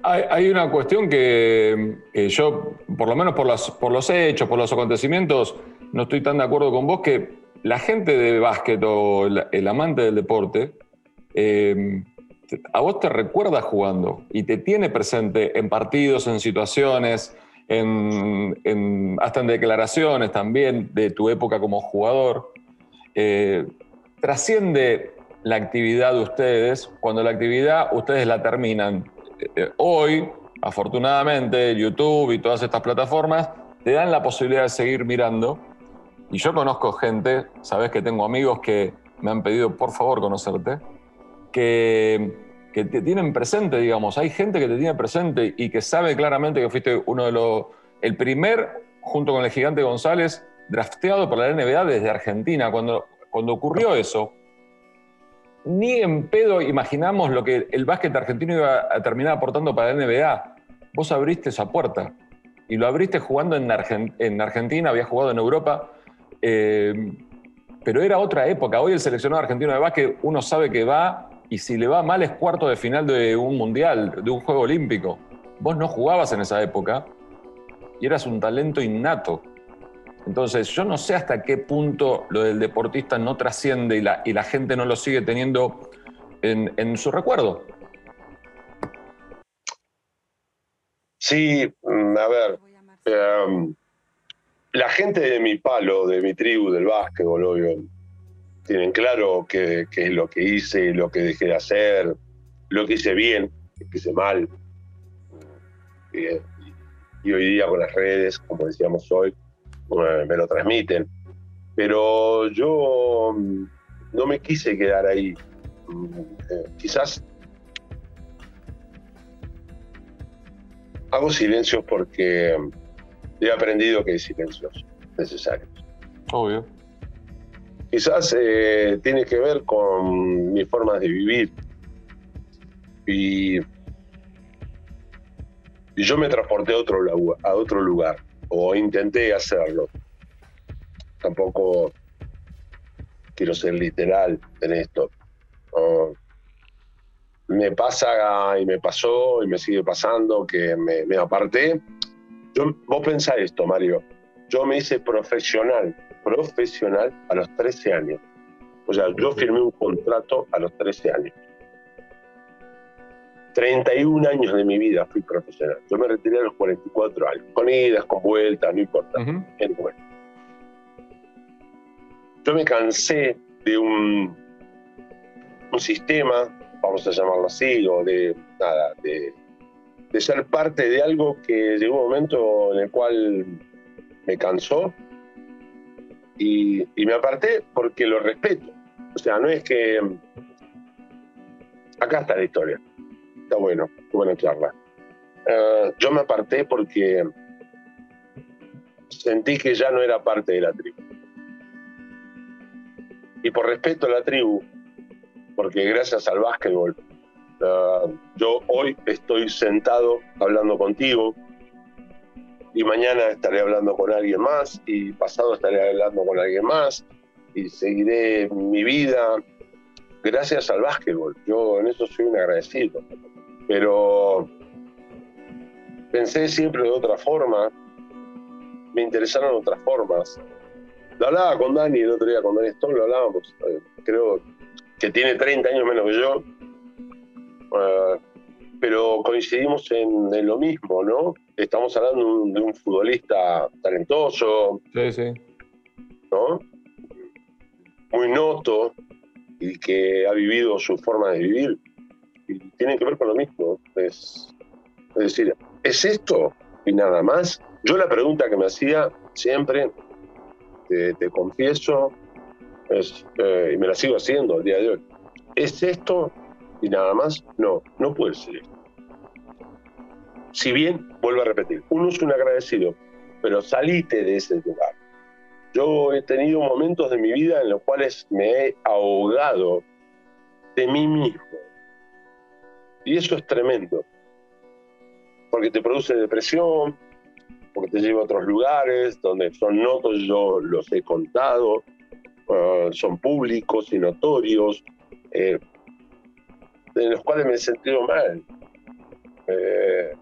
Hay, una cuestión que, yo, por lo menos por, por los hechos, por los acontecimientos, no estoy tan de acuerdo con vos que la gente de básquet o el, amante del deporte, eh, a vos te recuerda jugando y te tiene presente en partidos, en situaciones, hasta en declaraciones también de tu época como jugador, eh, trasciende la actividad de ustedes cuando la actividad ustedes la terminan. Eh, hoy, afortunadamente, YouTube y todas estas plataformas te dan la posibilidad de seguir mirando. Y yo conozco gente, sabes que tengo amigos que me han pedido por favor conocerte, que, que te tienen presente, digamos. Hay gente que te tiene presente y que sabe claramente que fuiste uno de los, el primer, junto con el gigante González, drafteado por la NBA desde Argentina. Cuando, cuando ocurrió eso, ni en pedo imaginamos lo que el básquet argentino iba a terminar aportando para la NBA. Vos abriste esa puerta y lo abriste jugando en, en Argentina, había jugado en Europa, eh, pero era otra época. Hoy el seleccionado argentino de básquet uno sabe que va y si le va mal es cuarto de final de un mundial, de un juego olímpico. Vos no jugabas en esa época y eras un talento innato. Entonces, yo no sé hasta qué punto lo del deportista no trasciende y la, y la gente no lo sigue teniendo en, su recuerdo. Sí, mm, a ver, em, la gente de mi palo, de mi tribu, del básquetbol, obvio, tienen claro qué, es lo que hice, lo que dejé de hacer, lo que hice bien, lo que hice mal. y hoy día con las redes, como decíamos hoy, me lo transmiten. Pero yo mm, no me quise quedar ahí. Mm, eh, quizás hago silencios porque he aprendido que hay silencios necesarios. Obvio. Quizás eh, tiene que ver con mi forma de vivir. Y, y yo me transporté a otro, a otro lugar o intenté hacerlo. Tampoco quiero ser literal en esto. me pasa y me pasó y me sigue pasando que me, aparté. Yo, vos pensás esto, Mario. Yo me hice profesional, profesional a los 13 años. O sea, yo firmé un contrato a los 13 años. 31 años de mi vida fui profesional. Yo me retiré a los 44 años, con idas, con vueltas, no importa. Yo me cansé de un, un sistema, vamos a llamarlo así, o de nada, de, de ser parte de algo que llegó un momento en el cual me cansó y, me aparté porque lo respeto. O sea, no es que... Acá está la historia está bueno, buena charla. Eh, yo me aparté porque sentí que ya no era parte de la tribu. Y por respeto a la tribu, porque gracias al básquetbol, eh, yo hoy estoy sentado hablando contigo, y mañana estaré hablando con alguien más, y pasado estaré hablando con alguien más, y seguiré mi vida gracias al básquetbol. Yo en eso soy un agradecido pero pensé siempre de otra forma, me interesaron otras formas. Lo hablaba con Dani el otro día, con Dani Stone, lo hablábamos, eh, creo que tiene 30 años menos que yo, eh, pero coincidimos en, lo mismo, ¿no? Estamos hablando de un, futbolista talentoso, sí, sí. ¿no? Muy noto y que ha vivido su forma de vivir tienen que ver con lo mismo. Es, decir, ¿es esto y nada más? Yo la pregunta que me hacía siempre, te, confieso, es, eh, y me la sigo haciendo al día de hoy, ¿es esto y nada más? No, no puede ser esto. Si bien, vuelvo a repetir, uno es un agradecido, pero salite de ese lugar. Yo he tenido momentos de mi vida en los cuales me he ahogado de mí mismo y eso es tremendo, porque te produce depresión, porque te lleva a otros lugares donde son notos, yo los he contado, ah, son públicos y notorios, eh, en los cuales me he sentido mal. Eh,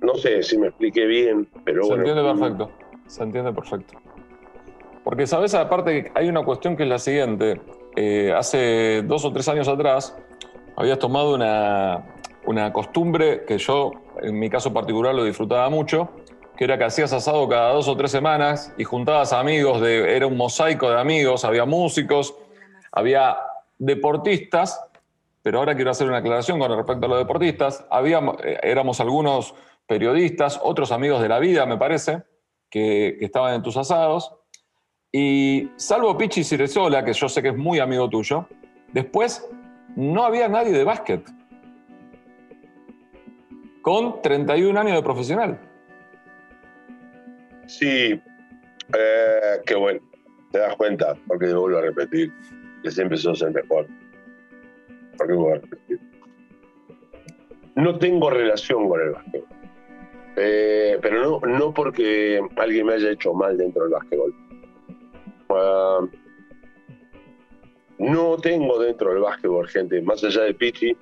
no sé si me expliqué bien, pero Se bueno. Se entiende perfecto, se entiende perfecto. Porque, ¿sabes? Aparte, hay una cuestión que es la siguiente. Eh, hace dos o tres años atrás, habías tomado una, una, costumbre que yo, en mi caso particular, lo disfrutaba mucho, que era que hacías asado cada dos o tres semanas y juntabas amigos, de, era un mosaico de amigos, había músicos, había deportistas, pero ahora quiero hacer una aclaración con respecto a los deportistas, habíamos, eh, éramos algunos periodistas, otros amigos de la vida, me parece, que, estaban en tus asados, y salvo Pichi Cirezola, que yo sé que es muy amigo tuyo, después no había nadie de básquet con 31 años de profesional. Sí, eh, qué bueno. Te das cuenta, porque vuelvo a repetir, que siempre sos el mejor. No tengo relación con el básquetbol. Eh, pero no, no porque alguien me haya hecho mal dentro del básquetbol. Ah, no tengo dentro del básquetbol gente, más allá de Pichi,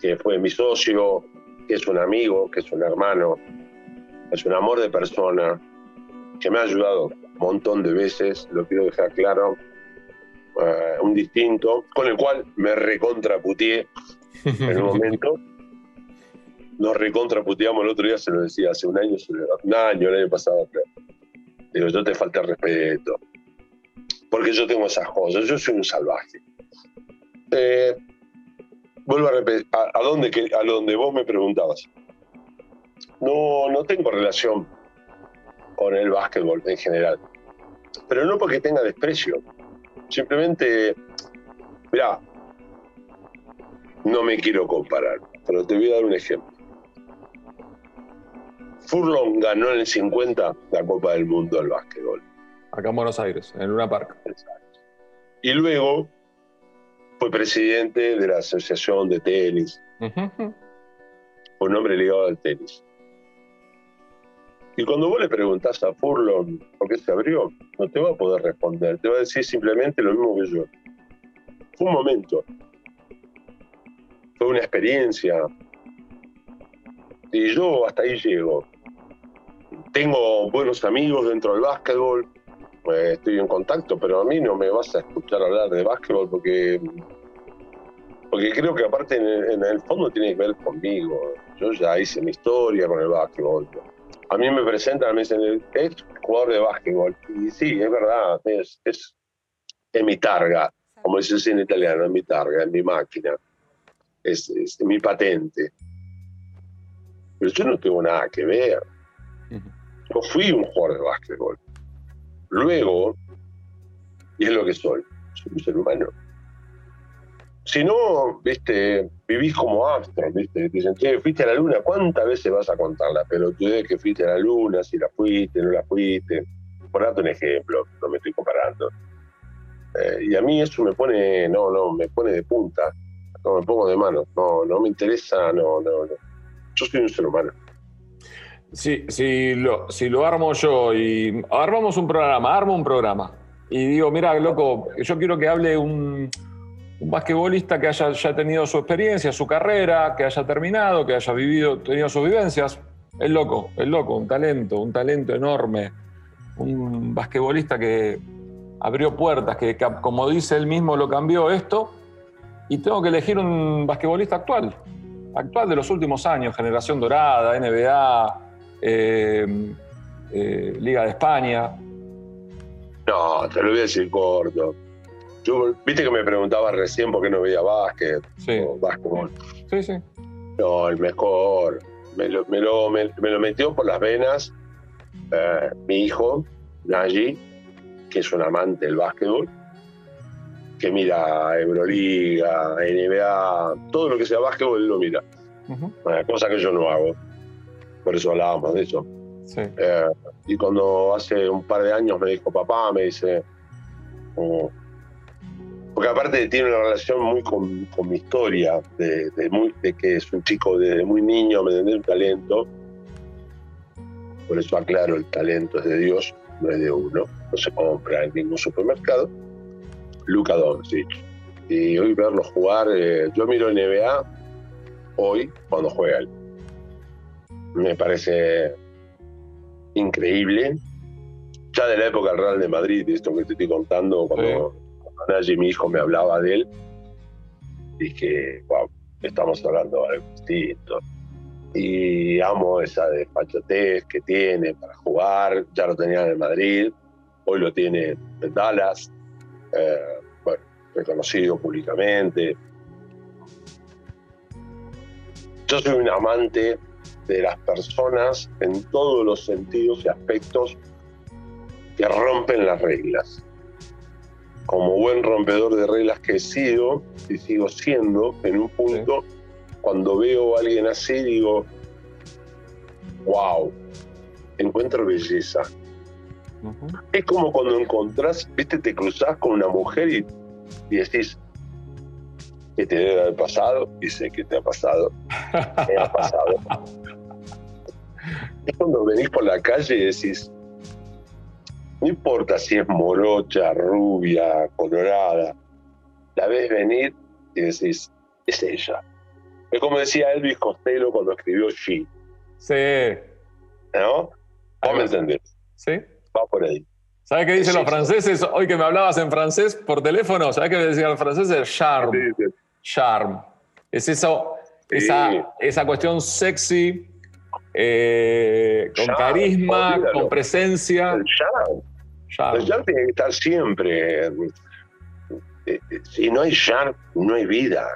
que fue mi socio, que es un amigo, que es un hermano, es un amor de persona, que me ha ayudado un montón de veces, lo quiero dejar claro, eh, un distinto, con el cual me recontraputié en un momento. Nos recontraputeamos el otro día, se lo decía, hace un año, un año, el año pasado, Digo, yo te falta respeto. Porque yo tengo esas cosas, yo soy un salvaje. Eh, vuelvo a repetir, a, dónde, a donde vos me preguntabas. No, no tengo relación con el básquetbol en general. Pero no porque tenga desprecio. Simplemente, mira, no me quiero comparar, pero te voy a dar un ejemplo. Furlong ganó en el 50 la Copa del Mundo del básquetbol. Acá en Buenos Aires, en una parca. Y luego fue presidente de la Asociación de Tenis. Un hombre ligado al tenis. Y cuando vos le preguntás a Furlong por qué se abrió, no te va a poder responder. Te va a decir simplemente lo mismo que yo. Fue un momento. Fue una experiencia. Y yo hasta ahí llego. Tengo buenos amigos dentro del básquetbol, pues, estoy en contacto, pero a mí no me vas a escuchar hablar de básquetbol porque, porque creo que aparte en el, fondo tiene que ver conmigo. Yo ya hice mi historia con el básquetbol. A mí me presentan, me dicen, es jugador de básquetbol. Y sí, es verdad, es, es, mi targa, como dices en italiano, es mi targa, es mi máquina, es, es mi patente. Pero yo no tengo nada que ver. Yo fui un jugador de básquetbol. Luego, y es lo que soy, soy un ser humano. Si no, viste, vivís como astro, viste, dicen, che, fuiste a la luna, ¿cuántas veces vas a contar la pelotudez que fuiste a la luna, si la fuiste, no la fuiste? Por darte un ejemplo, no me estoy comparando. Eh, y a mí eso me pone, no, no, me pone de punta, no me pongo de mano, no, no me interesa, no, no, no. Yo soy un ser humano. Si, si, lo, si lo armo yo y armamos un programa, armo un programa y digo, mira, loco, yo quiero que hable un, un basquetbolista que haya ya tenido su experiencia, su carrera, que haya terminado, que haya vivido, tenido sus vivencias. Es loco, es loco, un talento, un talento enorme. Un basquetbolista que abrió puertas, que, que como dice él mismo lo cambió esto. Y tengo que elegir un basquetbolista actual, actual de los últimos años, generación dorada, NBA, eh, eh, Liga de España. No, te lo voy a decir corto. Viste que me preguntaba recién por qué no veía básquet sí. o básquetbol. Sí, sí. No, el mejor. Me lo, me lo, me, lo metió por las venas eh, mi hijo, Naji, que es un amante del básquetbol, que mira Euroliga, NBA, todo lo que sea básquetbol, él lo mira. Una cosa que yo no hago por eso hablábamos de eso. Eh, y cuando hace un par de años me dijo papá, me dice, porque aparte tiene una relación muy con, mi historia, de, que es un chico desde muy niño, me entiende un talento. Por eso aclaro, el talento es de Dios, no es de uno, no se compra en ningún supermercado. Luca Doncic. Y hoy verlo jugar, eh, yo miro NBA hoy cuando juega él me parece increíble. Ya de la época del Real de Madrid, esto que te estoy contando, cuando, sí. mi hijo, me hablaba de él, dije, wow, estamos hablando de algo distinto. y amo esa despachatez que tiene para jugar. Ya lo tenía en Madrid, hoy lo tiene en Dallas, eh, bueno, reconocido públicamente. Yo soy un amante de las personas en todos los sentidos y aspectos que rompen las reglas. Como buen rompedor de reglas que he sido y sigo siendo, en un punto, cuando veo a alguien así, digo, wow, encuentro belleza. Es como cuando encontrás, viste, te cruzás con una mujer y, y decís, que te debe haber pasado, y sé que te ha pasado, me ha pasado. es cuando venís por la calle y decís, no importa si es morocha, rubia, colorada, la ves venir y decís, es ella. Es como decía Elvis Costello cuando escribió She. Sí. ¿No? Vos me entendés. Sí. Va por ahí. ¿Sabes qué dicen los franceses? Hoy que me hablabas en francés por teléfono, ¿sabes qué me decían los franceses? Charme. Charme. Es eso, esa, esa cuestión sexy, eh, con carisma, con presencia. El charme. El charme tiene que estar siempre. Eh, eh, si no hay charme, no hay vida.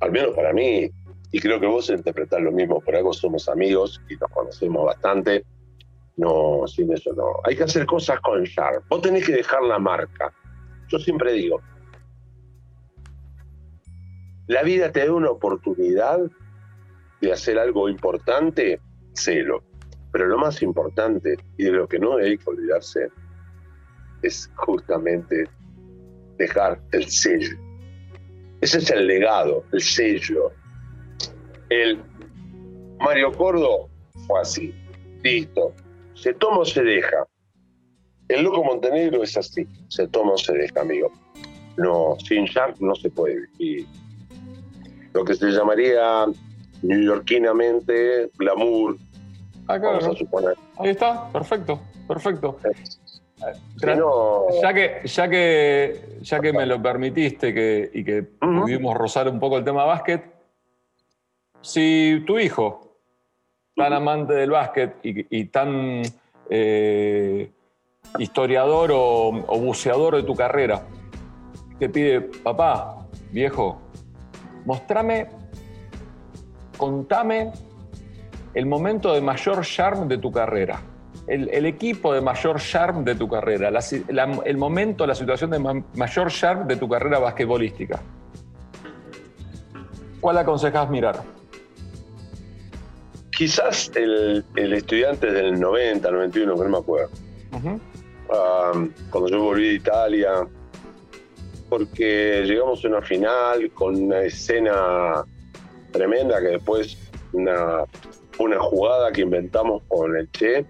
Al menos para mí. Y creo que vos interpretás lo mismo. Por algo somos amigos y nos conocemos bastante. No, sin eso no. Hay que hacer cosas con charme. Vos tenés que dejar la marca. Yo siempre digo, la vida te da una oportunidad de hacer algo importante, celo. Pero lo más importante y de lo que no hay que olvidarse es justamente dejar el sello. Ese es el legado, el sello. El Mario Cordo fue así, listo. Se toma o se deja. El Loco Montenegro es así, se toma o se deja, amigo. No, sin Shark no se puede vivir. Lo que se llamaría neoyorquinamente glamour. Ah, vamos a suponer. Ahí está, perfecto, perfecto. Ya, que, ya, que, ya que me lo permitiste que, y que pudimos rozar un poco el tema básquet, si tu hijo, tan amante del básquet y, tan eh, historiador o, o buceador de tu carrera, te pide, papá, viejo, mostrame contame el momento de mayor charm de tu carrera. El, equipo de mayor charm de tu carrera, el momento, la situación de mayor charm de tu carrera basquetbolística. ¿Cuál aconsejas mirar? Quizás el, estudiante del 90, 91, que no me acuerdo. cuando yo volví de Italia, porque llegamos a una final con una escena tremenda que después una, una jugada que inventamos con el Che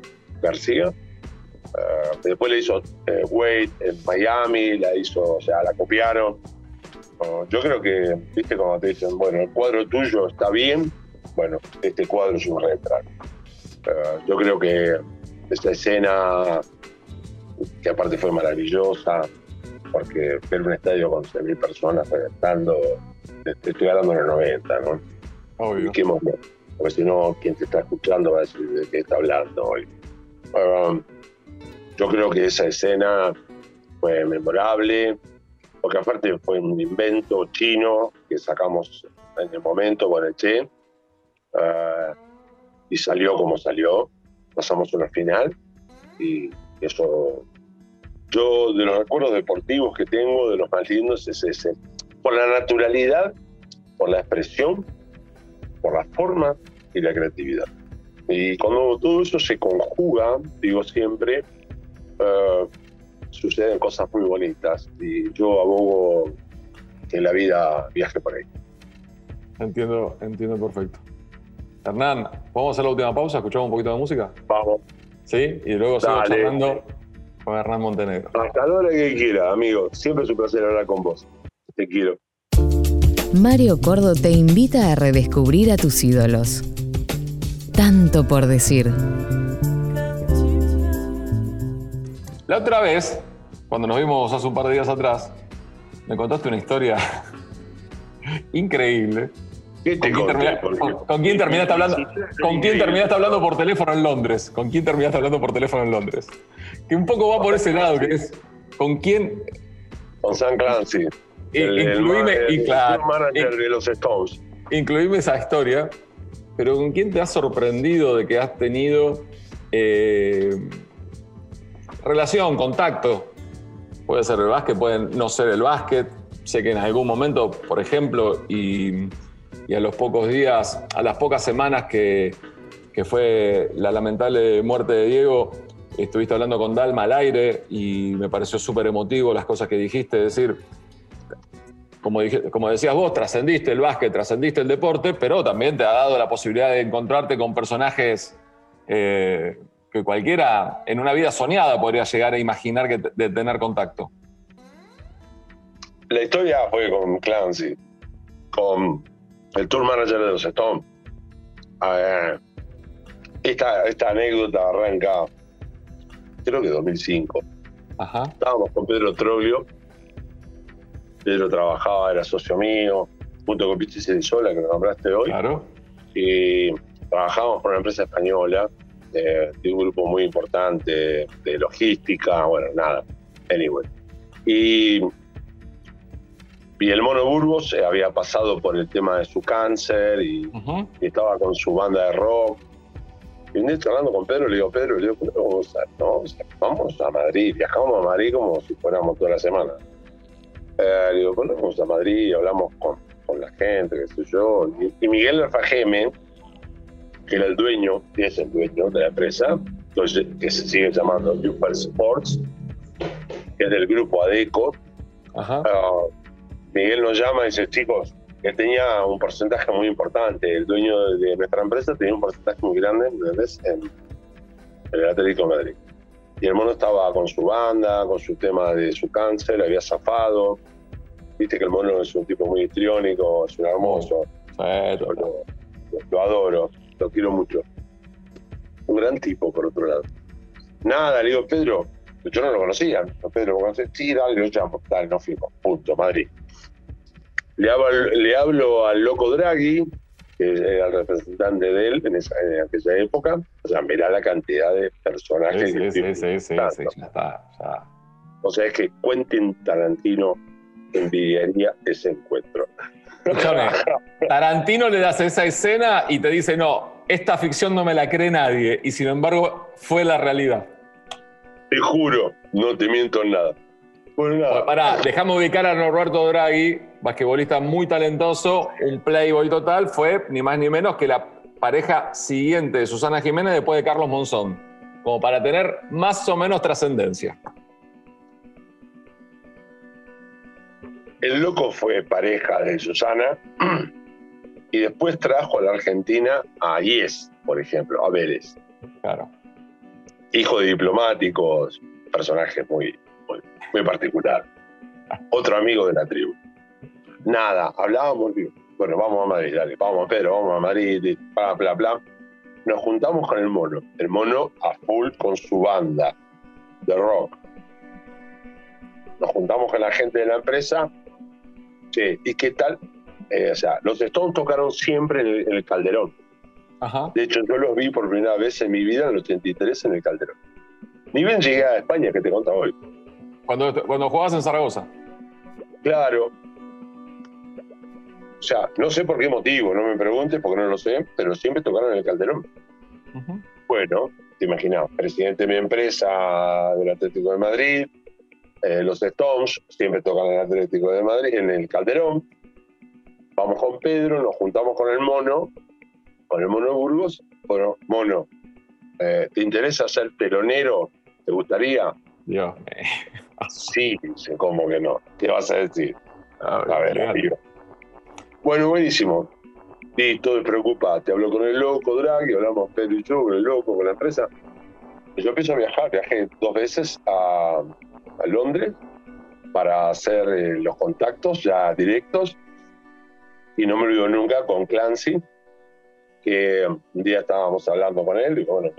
García. Eh, después le hizo eh, Wade en Miami, la hizo, o sea, la copiaron. yo creo que, viste, cuando te dicen, bueno, el cuadro tuyo está bien, bueno, este cuadro es un retrato. Eh, yo creo que esa escena, que aparte fue maravillosa, porque ver un estadio con 100.000 personas reventando, estoy hablando de los 90, ¿no? Obvio. qué momento? Porque si no, quien te está escuchando va a decir de qué está hablando hoy. Yo creo que esa escena fue memorable, porque aparte fue un invento chino que sacamos en el momento con el Che, uh, y salió como salió. Pasamos una final, y eso. Yo, de los recuerdos deportivos que tengo, de los más lindos, es ese. Por la naturalidad, por la expresión por la forma y la creatividad. Y cuando todo eso se conjuga, digo siempre, uh, suceden cosas muy bonitas y yo abogo que la vida viaje por ahí. Entiendo, entiendo perfecto. Hernán, ¿vamos a hacer la última pausa? ¿Escuchamos un poquito de música? Vamos. ¿Sí? Y luego sigo charlando con Hernán Montenegro. Hasta la hora que quiera, amigo. Siempre es un placer hablar con vos. Te quiero. Mario Cordo te invita a redescubrir a tus ídolos. Tanto por decir. La otra vez, cuando nos vimos hace un par de días atrás, me contaste una historia increíble ¿Con, quién terminaste hablando? ¿Con quién terminaste hablando por teléfono en Londres? ¿Con quién terminaste hablando por teléfono en Londres? Que un poco va por ese lado, que es ¿con quién? Con Sam Clancy. y claro, manager de los Stones. Incluime esa historia, pero ¿con quién te has sorprendido de que has tenido eh, relación, contacto? Puede ser el básquet, puede no ser el básquet. Sé que en algún momento, por ejemplo, y a los pocos días, a las pocas semanas que, fue la lamentable muerte de Diego, estuviste hablando con Dalma al aire y me pareció súper emotivo las cosas que dijiste, decir, como, como decías vos, trascendiste el básquet, trascendiste el deporte, pero también te ha dado la posibilidad de encontrarte con personajes eh, que cualquiera en una vida soñada podría llegar a imaginar que de tener contacto. La historia fue con Clancy, con el tour manager de los Stones. esta, esta anécdota arranca, creo que 2005. Ajá. Estábamos con Pedro Troglio. Pedro trabajaba, era socio mío, junto con Pichi Cerizola, que nos nombraste hoy. Claro. Y trabajábamos con una empresa española de, de, un grupo muy importante de logística, bueno, nada, anyway. Y y el Mono Burgos eh, había pasado por el tema de su cáncer y, estaba con su banda de rock. Y un día hablando con Pedro, le digo, Pedro, le digo, vamos a, no, vamos a Madrid, viajamos a Madrid como si fuéramos toda la semana. Eh, digo, bueno, vamos a Madrid y hablamos con, con la gente, qué sé yo. Y, Miguel Alfajeme, que era el dueño, es el dueño de la empresa, entonces, que se sigue llamando Super Sports, que es del grupo ADECO, Ajá. Ah, Miguel nos llama y dice, chicos, que tenía un porcentaje muy importante, el dueño de nuestra empresa tenía un porcentaje muy grande en, el Atlético de Madrid. Y el mono estaba con su banda, con su tema de su cáncer, había zafado. Viste que el mono es un tipo muy histriónico, es un hermoso. lo, adoro, lo quiero mucho. Un gran tipo, por otro lado. Nada, le digo, Pedro, yo no lo conocía. Pedro, ¿lo conoces? Sí, dale, llamo. Dale, no firmo. Punto, Madrid. Le hablo, al loco Draghi, que era el representante de él en, esa, aquella época. O sea, mirá la cantidad de personajes. Sí, sí, sí, sí, ya está. O sea, es que Quentin Tarantino envidiaría ese encuentro. Escúchame, Tarantino le das esa escena y te dice, no, esta ficción no me la cree nadie. Y sin embargo, fue la realidad. Te juro, no te miento en nada. Pará, dejame ubicar a Norberto Draghi, basquetbolista muy talentoso, un playboy total, fue ni más ni menos que la pareja siguiente de Susana Jiménez después de Carlos Monzón, como para tener más o menos trascendencia. El loco fue pareja de Susana y después trajo a la Argentina a Yes, por ejemplo, a Vélez. Claro. Hijo de diplomáticos, personaje muy, muy particular. Otro amigo de la tribu nada, hablábamos, bueno, vamos a Madrid, dale, vamos Pedro, vamos a Madrid, bla, bla, bla. Nos juntamos con el mono, el mono a full con su banda de rock. Nos juntamos con la gente de la empresa, sí, ¿y qué tal? Eh, o sea, los Stones tocaron siempre en el, Calderón. De hecho, yo los vi por primera vez en mi vida en el 83 en el Calderón. Ni bien llegué a España, que te contaba hoy. Cuando, cuando jugabas en Zaragoza. Claro, o sea, no sé por qué motivo, no me preguntes porque no lo sé, pero siempre tocaron en el Calderón. Bueno, te imaginas, presidente de mi empresa del Atlético de Madrid, eh, los Stones siempre tocan en el Atlético de Madrid, en el Calderón. Vamos con Pedro, nos juntamos con el mono, con el mono Burgos. Bueno, mono, eh, ¿te interesa ser telonero? ¿Te gustaría? Yo. Sí, dice, ¿cómo que no? ¿Qué vas a decir? A ver, a ver bueno, buenísimo. Listo, preocupa. Te Hablo con el loco, Draghi, hablamos Pedro y yo con el loco, con la empresa. Yo empiezo a viajar, viajé dos veces a, Londres para hacer eh, los contactos ya directos. Y no me olvido nunca con Clancy, que un día estábamos hablando con él y bueno,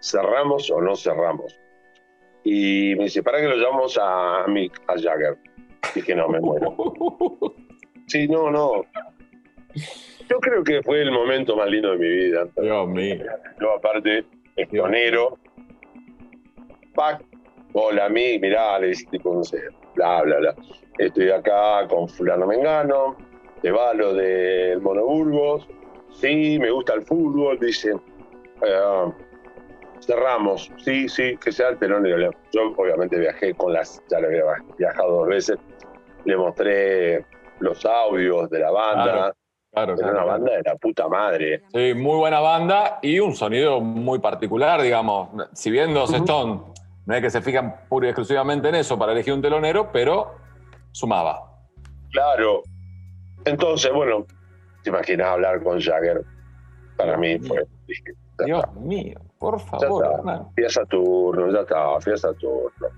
¿cerramos o no cerramos? Y me dice, ¿para que lo llamamos a Mick, a Jagger? Dije, no, me muero. Sí, no, no. Yo creo que fue el momento más lindo de mi vida. Dios mío. Yo aparte, es pionero. Pac, hola a mí, mirá, le dice tipo, no sé, bla, bla, bla. Estoy acá con fulano Mengano, te va lo del Monoburgos. Sí, me gusta el fútbol, dice. Eh, cerramos, sí, sí, que sea el telonero. Yo obviamente viajé con las, ya le había viajado dos veces, le mostré los audios de la banda. Claro, Era una banda de la puta madre. Sí, muy buena banda y un sonido muy particular, digamos. Si bien los Stone no es que se fijan pura y exclusivamente en eso para elegir un telonero, pero sumaba. Claro. Entonces, bueno, te imaginas hablar con Jagger. Para mí fue. Dios mío, por favor. Fui a Saturno, ya está, fui a Saturno.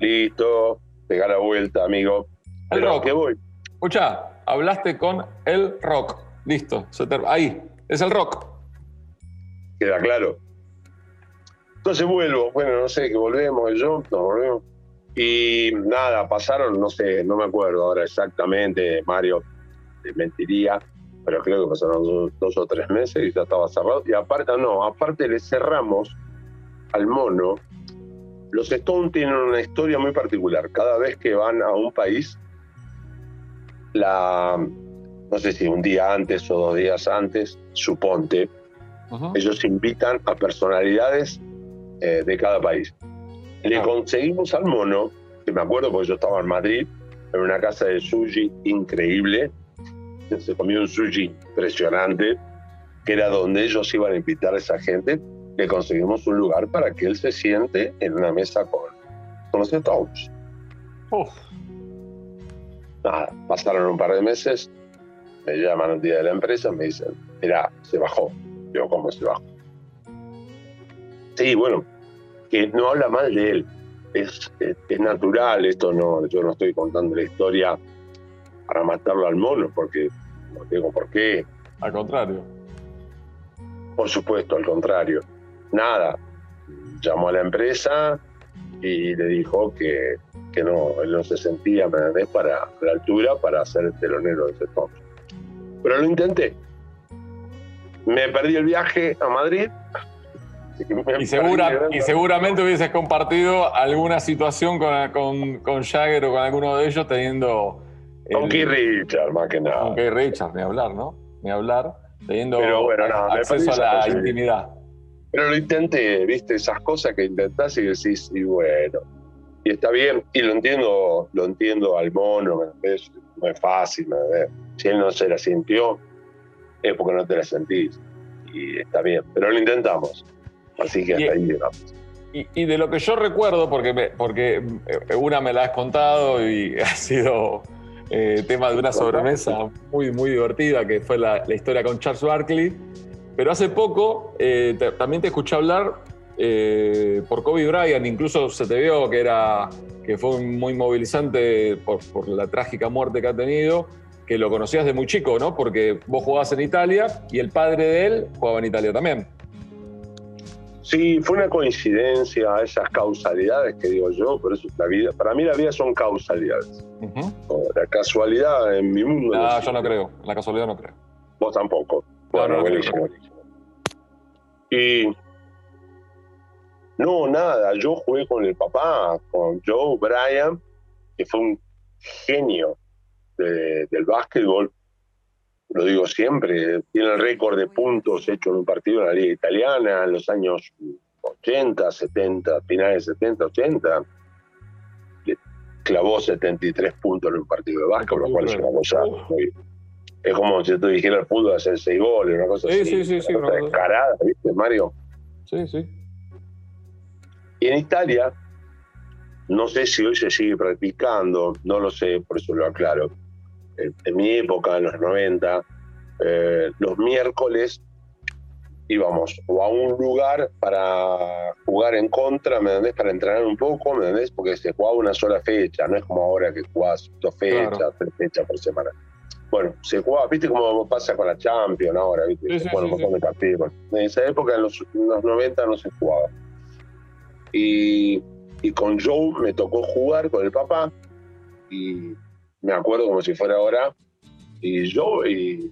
Listo, pega la vuelta, amigo. El rock. ¿Qué voy? Escucha, hablaste con el rock. Listo, ahí, es el rock. Queda claro. Entonces vuelvo, bueno, no sé, que volvemos, yo, nos volvemos. Y nada, pasaron, no sé, no me acuerdo ahora exactamente, Mario, te mentiría, pero creo que pasaron dos, o tres meses y ya estaba cerrado. Y aparte, no, aparte le cerramos al mono. Los Stones tienen una historia muy particular. Cada vez que van a un país, la, no sé si un día antes o dos días antes, suponte, ellos invitan a personalidades eh, de cada país. Le conseguimos al mono, que me acuerdo porque yo estaba en Madrid, en una casa de sushi increíble, se comió un sushi impresionante, que era donde ellos iban a invitar a esa gente, le conseguimos un lugar para que él se siente en una mesa con, con los Stones. Nada, pasaron un par de meses, me llaman un día de la empresa, me dicen, mira, se bajó. Yo, ¿cómo se bajó? Sí, bueno, que no habla mal de él. Es, es, es, natural, esto no, yo no estoy contando la historia para matarlo al mono, porque no tengo por qué. Al contrario. Por supuesto, al contrario. Nada. Llamó a la empresa y le dijo que, que no, él no se sentía para la altura para ser el telonero de ese entonces. Pero lo intenté. Me perdí el viaje a Madrid. Y, segura, y seguramente hubieses compartido alguna situación con, con, con Jagger o con alguno de ellos teniendo con Keith Richard, más que nada. Con Keith ni hablar, ¿no? Ni hablar, teniendo acceso a la intimidad. Pero lo intenté, viste, esas cosas que intentás y decís, y bueno, y está bien, y lo entiendo, lo entiendo al mono, no es fácil, si él no se la sintió, es porque no te la sentís, y está bien, pero lo intentamos, así que hasta ahí llegamos. Y, y, de lo que yo recuerdo, porque, porque eh, una me la has contado y ha sido eh, tema de una sobremesa muy, muy divertida, que fue la, historia con Charles Barkley. Pero hace poco eh, también te escuché hablar eh, por Kobe Bryant, incluso se te vio que, era, que fue muy movilizante por, por, la trágica muerte que ha tenido, que lo conocías de muy chico, ¿no? Porque vos jugabas en Italia y el padre de él jugaba en Italia también. Sí, fue una coincidencia, esas causalidades que digo yo, por eso la vida, para mí la vida son causalidades. La casualidad en mi mundo. Ah, yo no creo, la casualidad no creo. Vos tampoco. Bueno, buenísimo. Y no, nada, yo jugué con el papá, con Joe Bryan, que fue un genio del básquetbol lo digo siempre, tiene el récord de puntos hecho en un partido en la Liga Italiana en los años 80, 70, finales 70, 80. Clavó 73 puntos en un partido de básquet, lo cual es una cosa muy. Es como si tú dijeras el fútbol hacer 6 goles, una cosa así. Sí, sí, sí. Una descarada, ¿viste, Mario? Sí, sí. Y en Italia, no sé si hoy se sigue practicando, no lo sé, por eso lo aclaro en, mi época, en los 90, eh, los miércoles íbamos o a un lugar para jugar en contra, ¿me entendés? Para entrenar un poco, ¿me entendés? Porque se jugaba una sola fecha, no es como ahora que jugás dos fechas, tres fechas por semana. Bueno, se jugaba, viste cómo pasa con la Champions ahora, viste, se juegan un montón de partidos. En esa época, en los, 90, no se jugaba. Y, y con Joe me tocó jugar con el papá y me acuerdo como si fuera ahora, y yo, y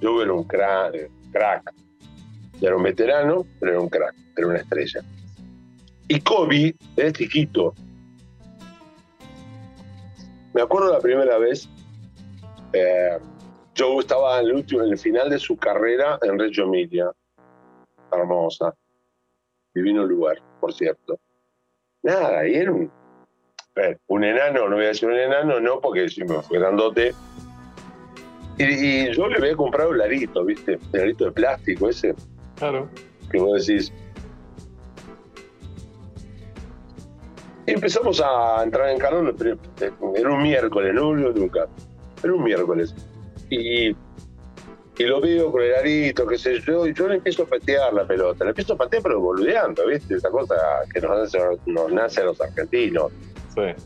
yo era un crack, crack. Era un veterano, pero era un crack, era una estrella. Y Kobe era chiquito. Me acuerdo la primera vez, eh, yo estaba en el, último, en el final de su carrera en Reggio Emilia, hermosa, divino lugar, por cierto. Nada, y era un, un enano, no voy a decir un enano, no, porque si me fue grandote. Y, y, yo le voy a comprar un larito, ¿viste? Un larito de plástico ese. Claro. Que vos decís, Y empezamos a entrar en calor, pero era un miércoles, no nunca. Era un miércoles. Y, y lo veo con el arito, qué sé yo, y yo le empiezo a patear la pelota. Le empiezo a patear, pero boludeando, ¿viste? Esa cosa que nos nace, nos nace a los argentinos. Sí.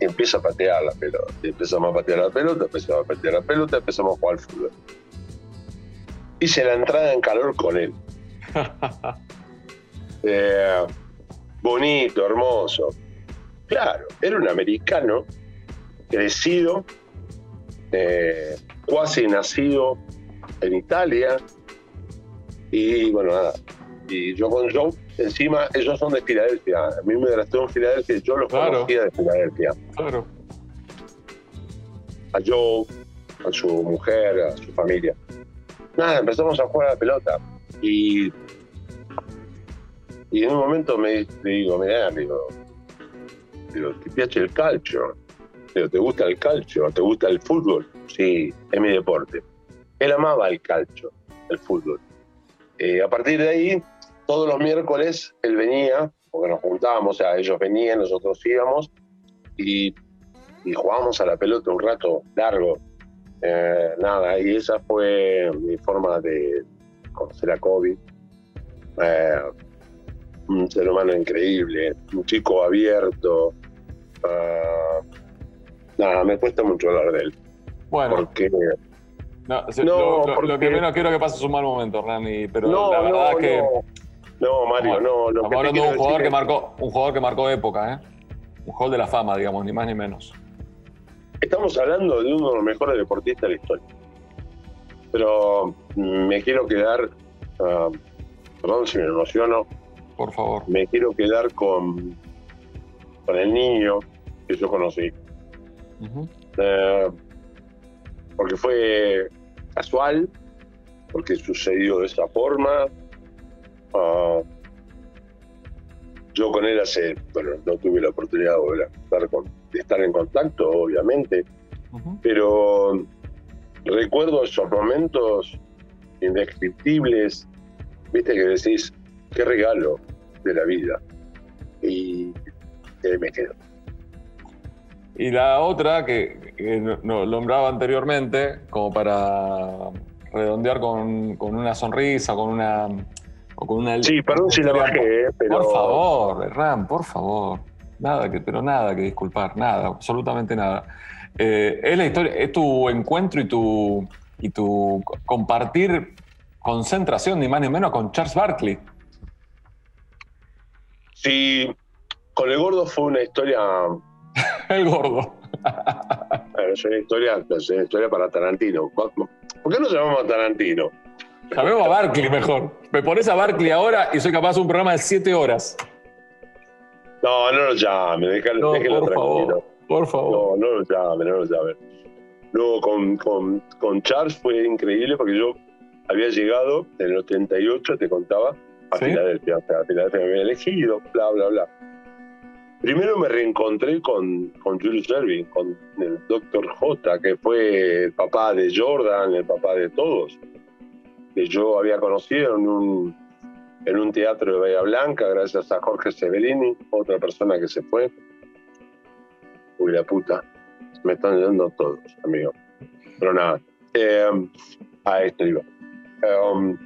Y empiezo a patear la pelota. Y empezamos a patear la pelota, empezamos a patear la pelota, empezamos a jugar al fútbol. Hice la entrada en calor con él. eh, bonito, hermoso. Claro, era un americano crecido, eh, cuasi nacido en Italia. Y bueno, nada. Y yo con Joe, encima, ellos son de Filadelfia. A mí me drafté en Filadelfia yo los Claro. conocía de Filadelfia. Claro. A Joe, a su mujer, a su familia. Nada, empezamos a jugar a la pelota. Y, y en un momento me, le digo, mirá, digo, digo, ¿te piace el calcio? Digo, ¿te gusta el calcio? ¿Te gusta el fútbol? Sí, es mi deporte. Él amaba el calcio, el fútbol. Eh, a partir de ahí, todos los miércoles él venía, porque nos juntábamos, o sea, ellos venían, nosotros íbamos, y, y jugábamos a la pelota un rato largo. Eh, nada, y esa fue mi forma de conocer a Kobe. Eh, un ser humano increíble, un chico abierto. Ah, nada, me cuesta mucho hablar de él. Bueno, Porque no, lo, lo- lo porque- que menos quiero que pases un mal momento, Hernani, pero no, la verdad no, que no. Mario, no. Lo estamos hablando de un jugador que marcó, un jugador que marcó época, ¿eh? Un jugador de la fama, digamos, ni más ni menos. Estamos hablando de uno de los mejores deportistas de la historia. Pero mm, me quiero quedar, ah, perdón si me emociono, Por favor. me quiero quedar con, con el niño que yo conocí. Eh, porque fue casual, porque sucedió de esa forma. Yo con él hace, bueno, no tuve la oportunidad de, estar, con- de estar en contacto, obviamente, pero recuerdo esos momentos indescriptibles, viste que decís, qué regalo de la vida. Y, ahí me quedo. Y la otra que, que no- no, nombraba anteriormente, como para redondear con, con una sonrisa, con una. O con una Sí, perdón si la bajé, eh, pero... Por favor, Ram, por favor. Nada que, pero nada que disculpar, nada, absolutamente nada. Eh, es la historia, es tu encuentro y tu, y tu compartir concentración, ni más ni menos, con Charles Barkley. Sí, con el gordo fue una historia, El gordo. bueno, es una historia, es una historia para Tarantino. ¿Por qué no llamamos a Tarantino? Llamemos a Barkley mejor. Me pones a Barkley ahora y soy capaz de un programa de siete horas. No, no lo llame, déjalo, No, déjelo por tranquilo. favor. Por favor. No, no lo llame, no lo llame. Luego con, con, con Charles fue increíble porque yo había llegado en el 88, te contaba, a ¿Sí? Filadelfia. O sea, a Filadelfia me había elegido, bla, bla, bla. Primero me reencontré con, con Julius Erving, con el Dr. J, que fue el papá de Jordan, el papá de todos, que yo había conocido en un, en un teatro de Bahía Blanca, gracias a Jorge Severini, otra persona que se fue. Uy, la puta, me están yendo todos, amigo. Pero nada, eh, a esto iba. Eh,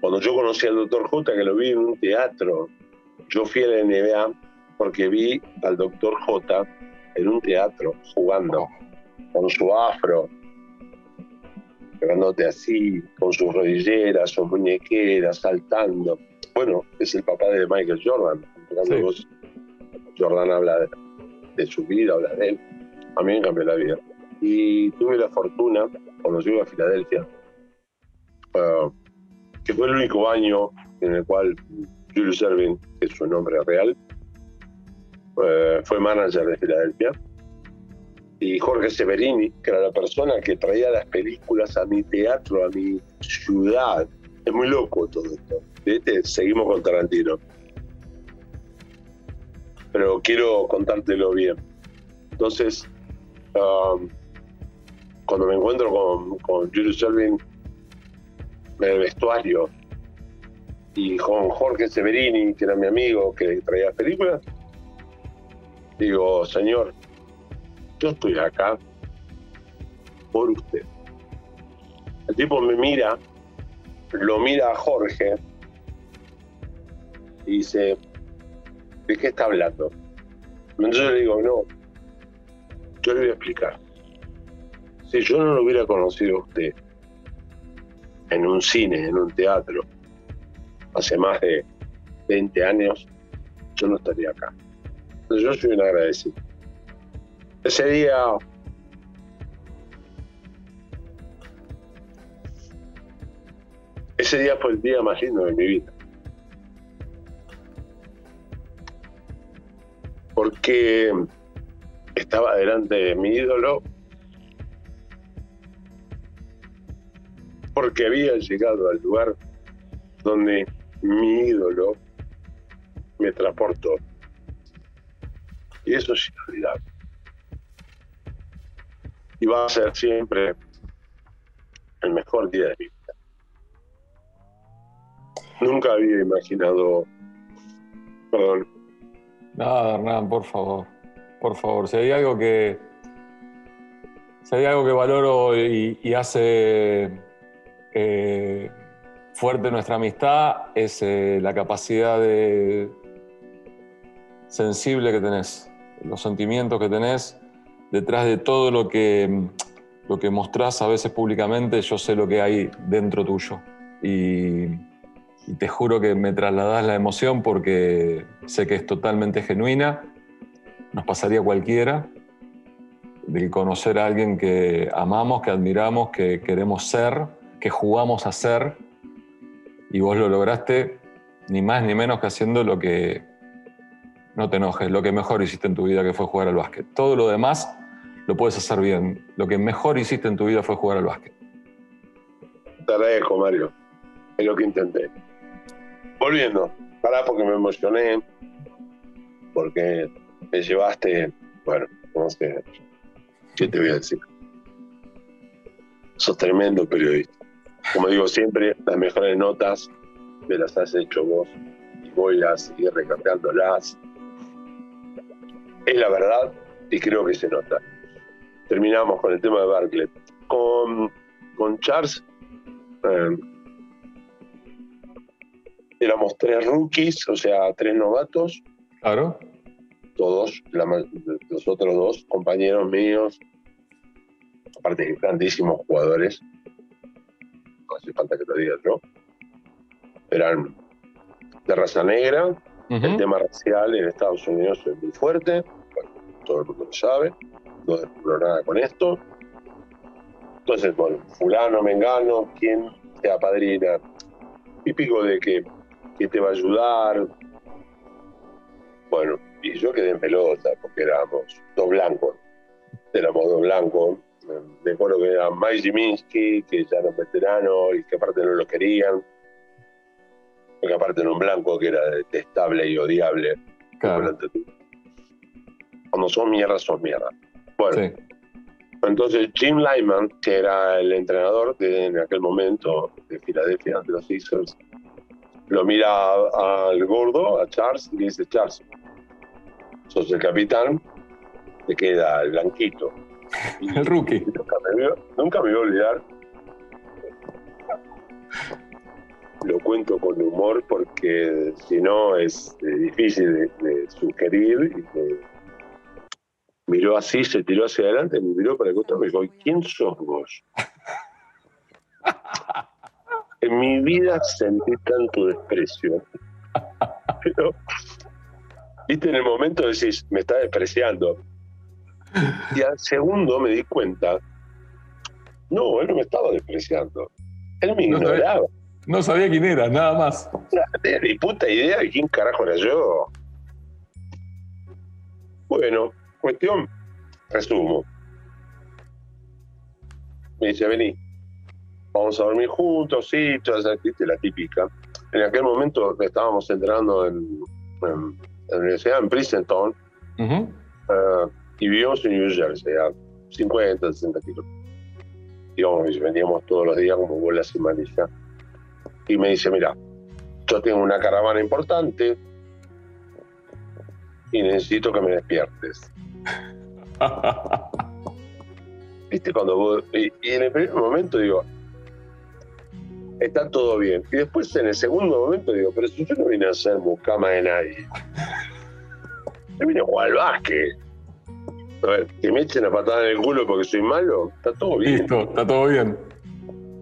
cuando yo conocí al Dr. J, que lo vi en un teatro, yo fui a la NBA porque vi al Dr. J en un teatro jugando con su afro, pegándote así, con sus rodilleras, sus muñequeras, saltando. Bueno, es el papá de Michael Jordan. Sí. vos- Jordan habla de, de su vida, habla de él. A mí me cambió la vida. y tuve la fortuna, cuando llegué a Filadelfia, ah, que fue el único año en el cual Julius Erving, que es su nombre real, eh, fue manager de Filadelfia. Y Jorge Severini, que era la persona que traía las películas a mi teatro, a mi ciudad. Es muy loco todo esto. Este, seguimos con Tarantino. Pero quiero contártelo bien. Entonces, um, cuando me encuentro con, con Julius Erving en el vestuario y con Jorge Severini, que era mi amigo que traía películas, digo, señor, yo estoy acá por usted. El tipo me mira, lo mira a Jorge y dice, ¿de qué está hablando? Entonces yo le digo, no, yo le voy a explicar. Si yo no lo hubiera conocido a usted en un cine, en un teatro, hace más de 20 años, yo no estaría acá. Entonces yo soy un agradecido. Ese día ese día fue el día más lindo de mi vida. Porque estaba delante de mi ídolo porque había llegado al lugar donde mi ídolo me transportó. Y eso es inolvidable. Y va a ser siempre el mejor día de mi vida. Nunca había imaginado. Perdón. Nada, Hernán, por favor. Por favor. Si hay algo que. Si hay algo que valoro y, hace eh, fuerte nuestra amistad es eh, la capacidad de sensible que tenés, los sentimientos que tenés detrás de todo lo que, lo que mostrás a veces públicamente, yo sé lo que hay dentro tuyo. Y, te juro que me trasladás la emoción porque sé que es totalmente genuina, nos pasaría cualquiera, de conocer a alguien que amamos, que admiramos, que queremos ser, que jugamos a ser y vos lo lograste ni más ni menos que haciendo lo que, no te enojes, lo que mejor hiciste en tu vida que fue jugar al básquet. Todo lo demás lo puedes hacer bien. Lo que mejor hiciste en tu vida fue jugar al básquet. Te agradezco, Mario. Es lo que intenté. Volviendo, pará porque me emocioné, porque me llevaste, bueno, no sé, ¿qué te voy a decir? Sos tremendo periodista como digo siempre, las mejores notas me las has hecho vos y voy a seguir recargándolas. Es la verdad y creo que se nota. Terminamos con el tema de Barclay. Con, con Charles eh, éramos tres rookies, o sea, tres novatos. Claro. Todos, los otros dos compañeros míos, aparte grandísimos jugadores, hace falta que lo digas, ¿no? Eran de raza negra, el tema racial en Estados Unidos es muy fuerte, todo el mundo lo sabe, no descubro nada con esto. Entonces, bueno, fulano, mengano, quien sea padrina, típico de que, que te va a ayudar. Bueno, y yo quedé en pelota porque éramos dos blancos, éramos dos blancos, me acuerdo que era Mike Ziminski, que ya era un veterano y que aparte no lo querían, porque aparte era un blanco que era detestable y odiable. Cuando son mierda, son mierda. Bueno, entonces Jim Lyman, que era el entrenador de, en aquel momento de Filadelfia ante los Sixers, lo mira al gordo, a Charles, y dice, Charles, sos el capitán, te queda el blanquito El rookie. Nunca me, voy a olvidar. Lo cuento con humor porque si no es eh, difícil de, sugerir. Y miró así, se tiró hacia adelante, me miró para el costado y me dijo, ¿quién sos vos? en mi vida sentí tanto desprecio. Pero, viste, en el momento decís, me está despreciando Y al segundo me di cuenta, no, él no me estaba despreciando. Él me ignoraba. No sabía quién era, nada más. No tenía ni puta idea de quién carajo era yo. Bueno, cuestión, resumo. Me dice, vení, vamos a dormir juntos, sí, toda la típica. En aquel momento estábamos entrenando en, la universidad, en Princeton, eh, y vivíamos en New Jersey, a 50, 60 kilómetros. Y veníamos todos los días como bolas y manija. Y me dice, mira, yo tengo una caravana importante y necesito que me despiertes. ¿Viste? Cuando vos, y, en el primer momento digo, está todo bien. Y después en el segundo momento digo, pero si yo no vine a hacer mucama de nadie, yo vine a jugar al básquet. A ver, que me echen a patada en el culo porque soy malo, está todo bien. Listo, está todo bien.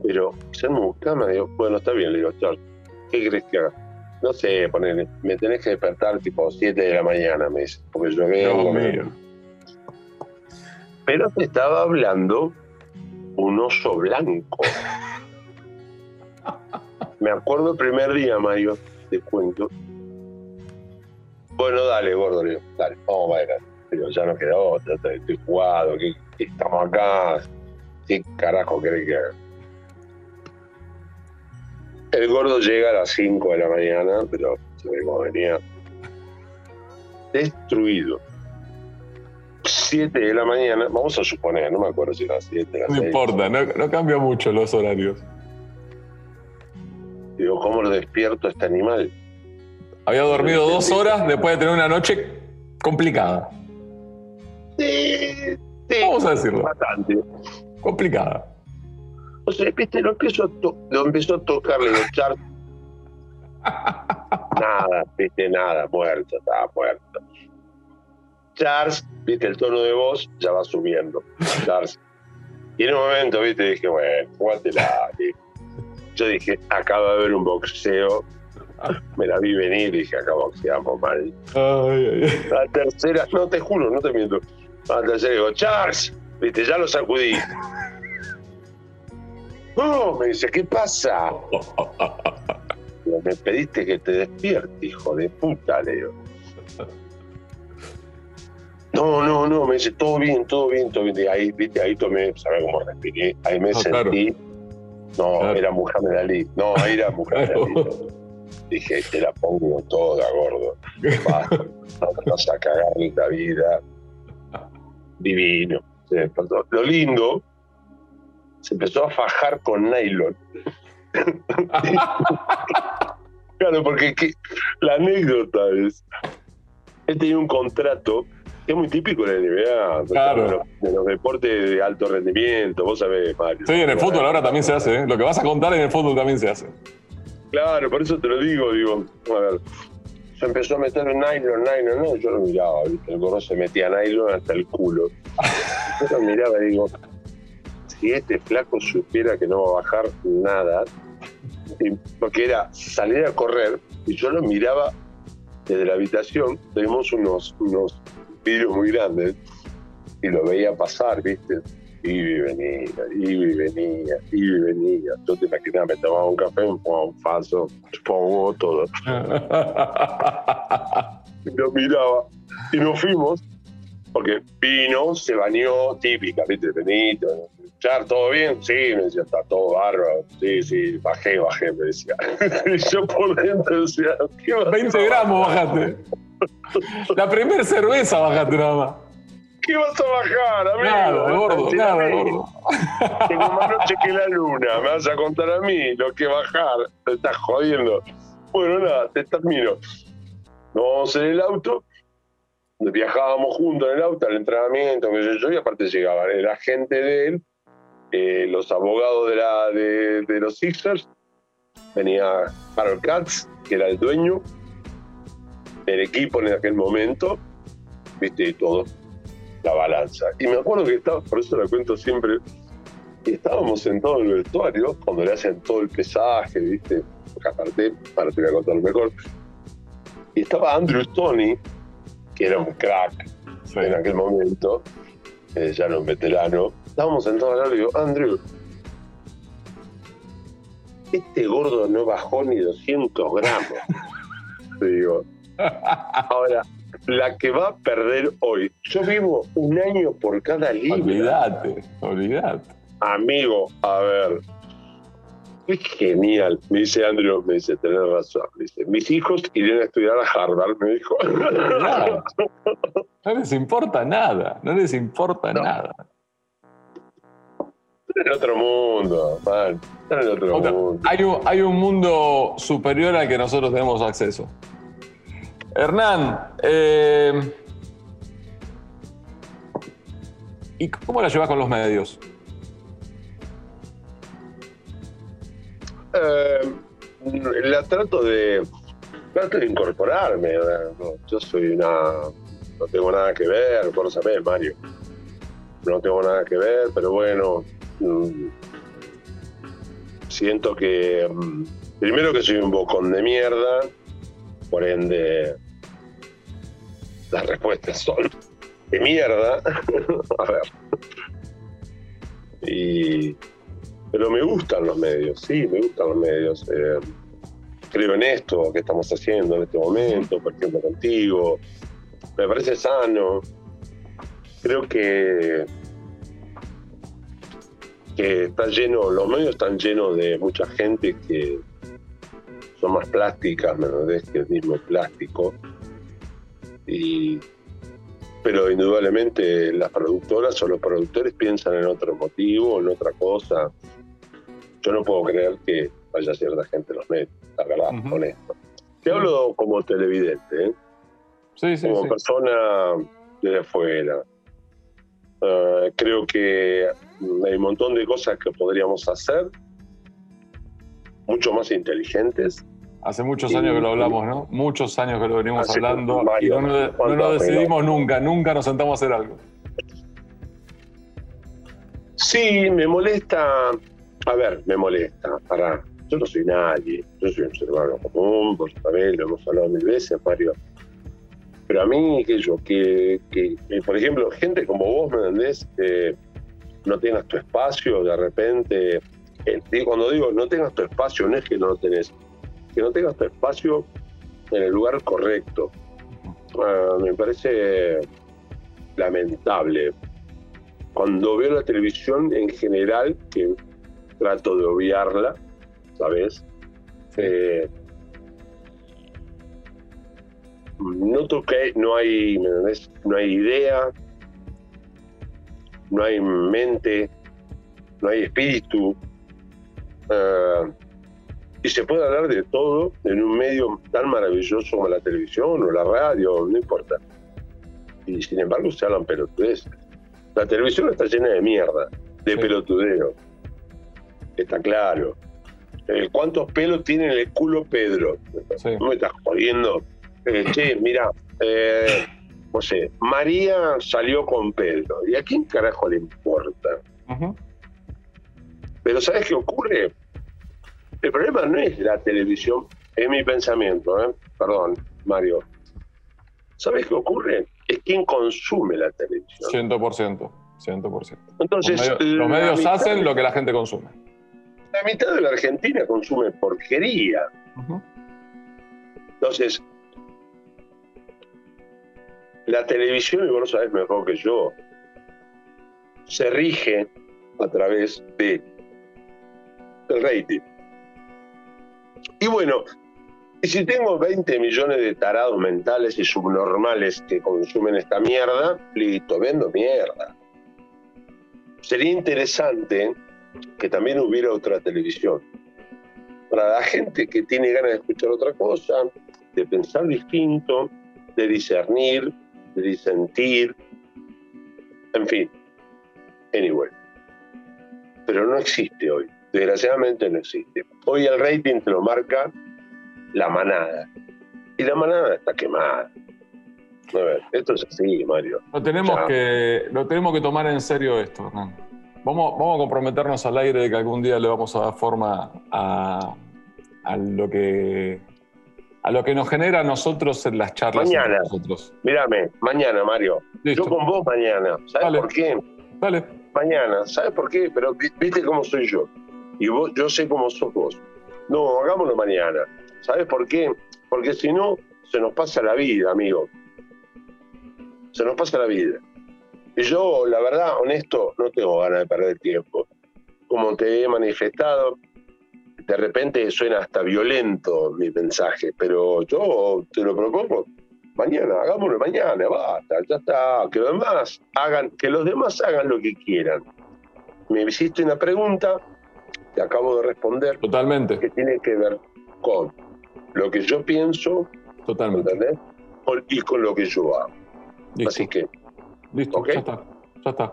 Pero ser mucama, digo, bueno, está bien, le digo, Charles, ¿qué crees que haga? No sé, ponele, me tenés que despertar tipo 7 de la mañana, me dice, porque yo veo. Pero te estaba hablando un oso blanco. me acuerdo el primer día, Mario, te cuento. Bueno, dale, gordo, dale, vamos a bailar. Digo, ya no queda otra, estoy jugado, estamos acá. ¿Qué carajo querés que haga? El gordo llega a las 5 de la mañana, pero se venía destruido. 7 de la mañana, vamos a suponer, no me acuerdo si era 7, No importa, no, no cambia mucho los horarios. Digo, ¿cómo lo despierto este animal? Había dormido dos horas después de tener una noche complicada. Sí, sí. Vamos a decirlo. Bastante. Complicada. O sea, viste, lo empezó a, lo empezó a tocar, le Charles. nada, viste, nada, muerto, estaba muerto. Charles, viste, el tono de voz ya va subiendo. Charles. Y en un momento, viste, dije, bueno, jugátela. Yo dije, acaba de haber un boxeo. Me la vi venir y dije, acá boxeamos mal. Ay, ay. La tercera, no te juro, no te miento. La tercera digo, Charles, viste, ya lo sacudí. No, me dice, ¿qué pasa? me pediste que te despierte, hijo de puta, Leo. No, no, no, me dice, todo bien, todo bien, todo bien. ahí, viste, ahí tomé, ¿sabes cómo respiré? Ahí me sentí. No, era Muhammad Ali. No, ahí era Muhammad Ali. Dije, te la pongo toda, gordo. Vas a cagar la vida. Divino. Lo lindo se empezó a fajar con nylon. claro, porque la anécdota es, él tenía un contrato que es muy típico en la NBA, claro. de, los, deportes de alto rendimiento, vos sabés, Mario. Sí, en el fútbol ahora también se hace, ¿eh? lo que vas a contar en el fútbol también se hace. Claro, por eso te lo digo, digo, a ver, se empezó a meter en nylon, nylon, no, yo lo miraba, el gorro se metía nylon hasta el culo. Yo lo miraba y digo, si este flaco supiera que no va a bajar nada, porque era salir a correr, y yo lo miraba desde la habitación, tenemos unos, unos vidrios muy grandes, y lo veía pasar, ¿viste? Y venía, y venía, y venía. Yo te imaginaba, me tomaba un café, me pongo un falso, pongo todo. y lo miraba, y nos fuimos, porque vino, se bañó, típica, ¿viste? Benito, Char, ¿todo bien? Sí, me decía, está todo bárbaro. Sí, sí, bajé, bajé, me decía. y yo por dentro decía, ¿qué 20 gramos bajaste. La primera cerveza bajaste nada más. ¿Qué vas a bajar, amigo? Nada, gordo, nada, gordo. Tengo más noche que la luna, me vas a contar a mí lo que bajar. Te estás jodiendo. Bueno, nada, te termino. Nos vamos en el auto viajábamos juntos en el auto al entrenamiento, que yo, y aparte llegaba la gente de él eh, los abogados de, la, de, los Sixers, venía Harold Katz, que era el dueño del equipo en aquel momento, viste, y todo, la balanza. Y me acuerdo que estaba, por eso la cuento siempre, y estábamos sentados en el vestuario, cuando le hacen todo el pesaje, viste, porque aparte, para te voy a contar mejor, y estaba Andrew Stoney, que era un crack en aquel momento, eh, ya no un veterano, estábamos sentados al lado y digo, Andrew, este gordo no bajó ni 200 gramos. digo, ahora, la que va a perder hoy, yo vivo un año por cada libro. Olvídate, olvídate. Amigo, a ver, es genial. Me dice Andrew, me dice, tenés razón. Me dice, mis hijos irían a estudiar a Harvard, me dijo. No, les importa nada, no les importa nada. Están en otro mundo, man. Están en otro mundo. Hay un, hay un mundo superior al que nosotros tenemos acceso. Hernán, eh, ¿y cómo la llevas con los medios? Eh, la trato de trato de incorporarme. yo soy una. No tengo nada que ver, por saber, Mario. No tengo nada que ver, pero bueno. Mm, siento que. Mm, primero que soy un bocón de mierda. Por ende. Las respuestas son de mierda. A ver. Y pero me gustan los medios, sí, me gustan los medios. Eh, creo en esto que estamos haciendo en este momento, por ejemplo, contigo. Me parece sano. Creo que, que está lleno, los medios están llenos de mucha gente que son más plásticas, ¿me que el mismo plástico. Y, pero indudablemente las productoras o los productores piensan en otro motivo, en otra cosa yo no puedo creer que vaya cierta gente en los medios, la verdad, honesto. Te hablo como televidente, ¿eh? sí, sí, como persona de afuera. Eh, creo que hay un montón de cosas que podríamos hacer, mucho más inteligentes. Hace muchos años que lo hablamos, ¿no? Muchos años que lo venimos hablando y no, no lo decidimos nunca, nunca nos sentamos a hacer algo. Sí, me molesta a ver, me molesta, para. Yo no soy nadie, yo soy un ser humano común, por sabés, lo hemos hablado mil veces, Mario. Pero a mí, que yo, que, que, por ejemplo, gente como vos, ¿me entendés? no tengas tu espacio, de repente. Eh, cuando digo no tengas tu espacio, no es que no lo tenés, que no tengas tu espacio en el lugar correcto. Ah, me parece lamentable. Cuando veo la televisión en general, que trato de obviarla, ¿sabes? Eh, noto que no hay, no hay idea, no hay mente, no hay espíritu. Eh, y se puede hablar de todo en un medio tan maravilloso como la televisión o la radio, no importa. Y sin embargo se hablan pelotudeces. La televisión está llena de mierda, de pelotudeo está claro. ¿Cuántos pelos tiene en el culo Pedro? No me estás jodiendo. Eh, che, mira, eh, no sé, María salió con Pedro. ¿Y a quién carajo le importa? Pero ¿sabes qué ocurre? El problema no es la televisión, es mi pensamiento, perdón, Mario. ¿Sabes qué ocurre? Es quien consume la televisión. 100%, 100%. Entonces, los medios hacen lo que la gente consume la mitad de la Argentina consume porquería. Entonces, la televisión, y vos lo sabés mejor que yo, se rige a través de el rating. Y bueno, y si tengo 20 millones de tarados mentales y subnormales que consumen esta mierda, listo, vendo mierda. Sería interesante que también hubiera otra televisión. Para la gente que tiene ganas de escuchar otra cosa, de pensar distinto, de discernir, de disentir, en fin. Anyway. Pero no existe hoy. Desgraciadamente no existe. Hoy el rating te lo marca la manada. Y la manada está quemada. A ver, esto es así, Mario. Lo tenemos, que, lo tenemos que tomar en serio esto, Hernán. Vamos, vamos a comprometernos al aire de que algún día le vamos a dar forma a, lo que a lo que nos genera a nosotros en las charlas. Mañana. Nosotros. Mírame, mañana, Mario. Yo con vos mañana. ¿Sabes por qué? Dale. Mañana. ¿Sabes por qué? Pero viste cómo soy yo. Y vos, yo sé cómo sos vos. No, hagámoslo mañana. ¿Sabes por qué? Porque si no, se nos pasa la vida, amigo. Se nos pasa la vida. Y yo, la verdad, honesto, no tengo ganas de perder tiempo. Como te he manifestado, de repente suena hasta violento mi mensaje, pero yo te lo propongo. Mañana, hagámoslo mañana, basta, ya está. Que los demás hagan, que los demás hagan lo que quieran. Me hiciste una pregunta, te acabo de responder. Totalmente. Que tiene que ver con lo que yo pienso. Totalmente. ¿entendés? Y con lo que yo hago. Así que. Listo, ya está. Ya está.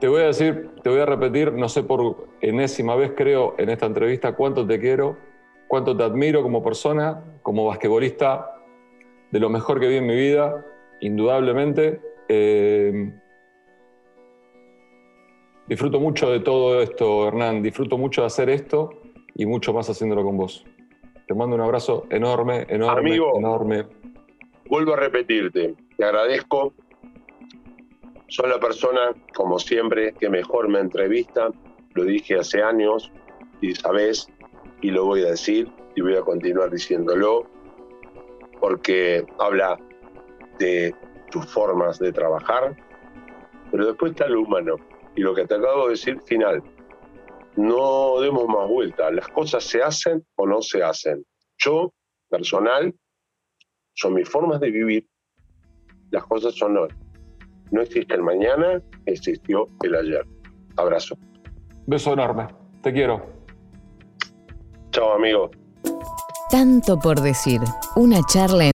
Te voy a decir, te voy a repetir, no sé por enésima vez creo en esta entrevista cuánto te quiero, cuánto te admiro como persona, como basquetbolista, de lo mejor que vi en mi vida, indudablemente. Eh, disfruto mucho de todo esto, Hernán, disfruto mucho de hacer esto y mucho más haciéndolo con vos. Te mando un abrazo enorme, enorme, Amigo, enorme. Vuelvo a repetirte, te agradezco Soy la persona, como siempre, que mejor me entrevista. Lo dije hace años y sabes, y lo voy a decir y voy a continuar diciéndolo, porque habla de tus formas de trabajar, pero después está lo humano. Y lo que te acabo de decir, final, no demos más vuelta. Las cosas se hacen o no se hacen. Yo, personal, son mis formas de vivir. Las cosas son hoy. No existe el mañana, existió el ayer. Abrazo. Beso enorme. Te quiero. Chao, amigo. Tanto por decir. Una charla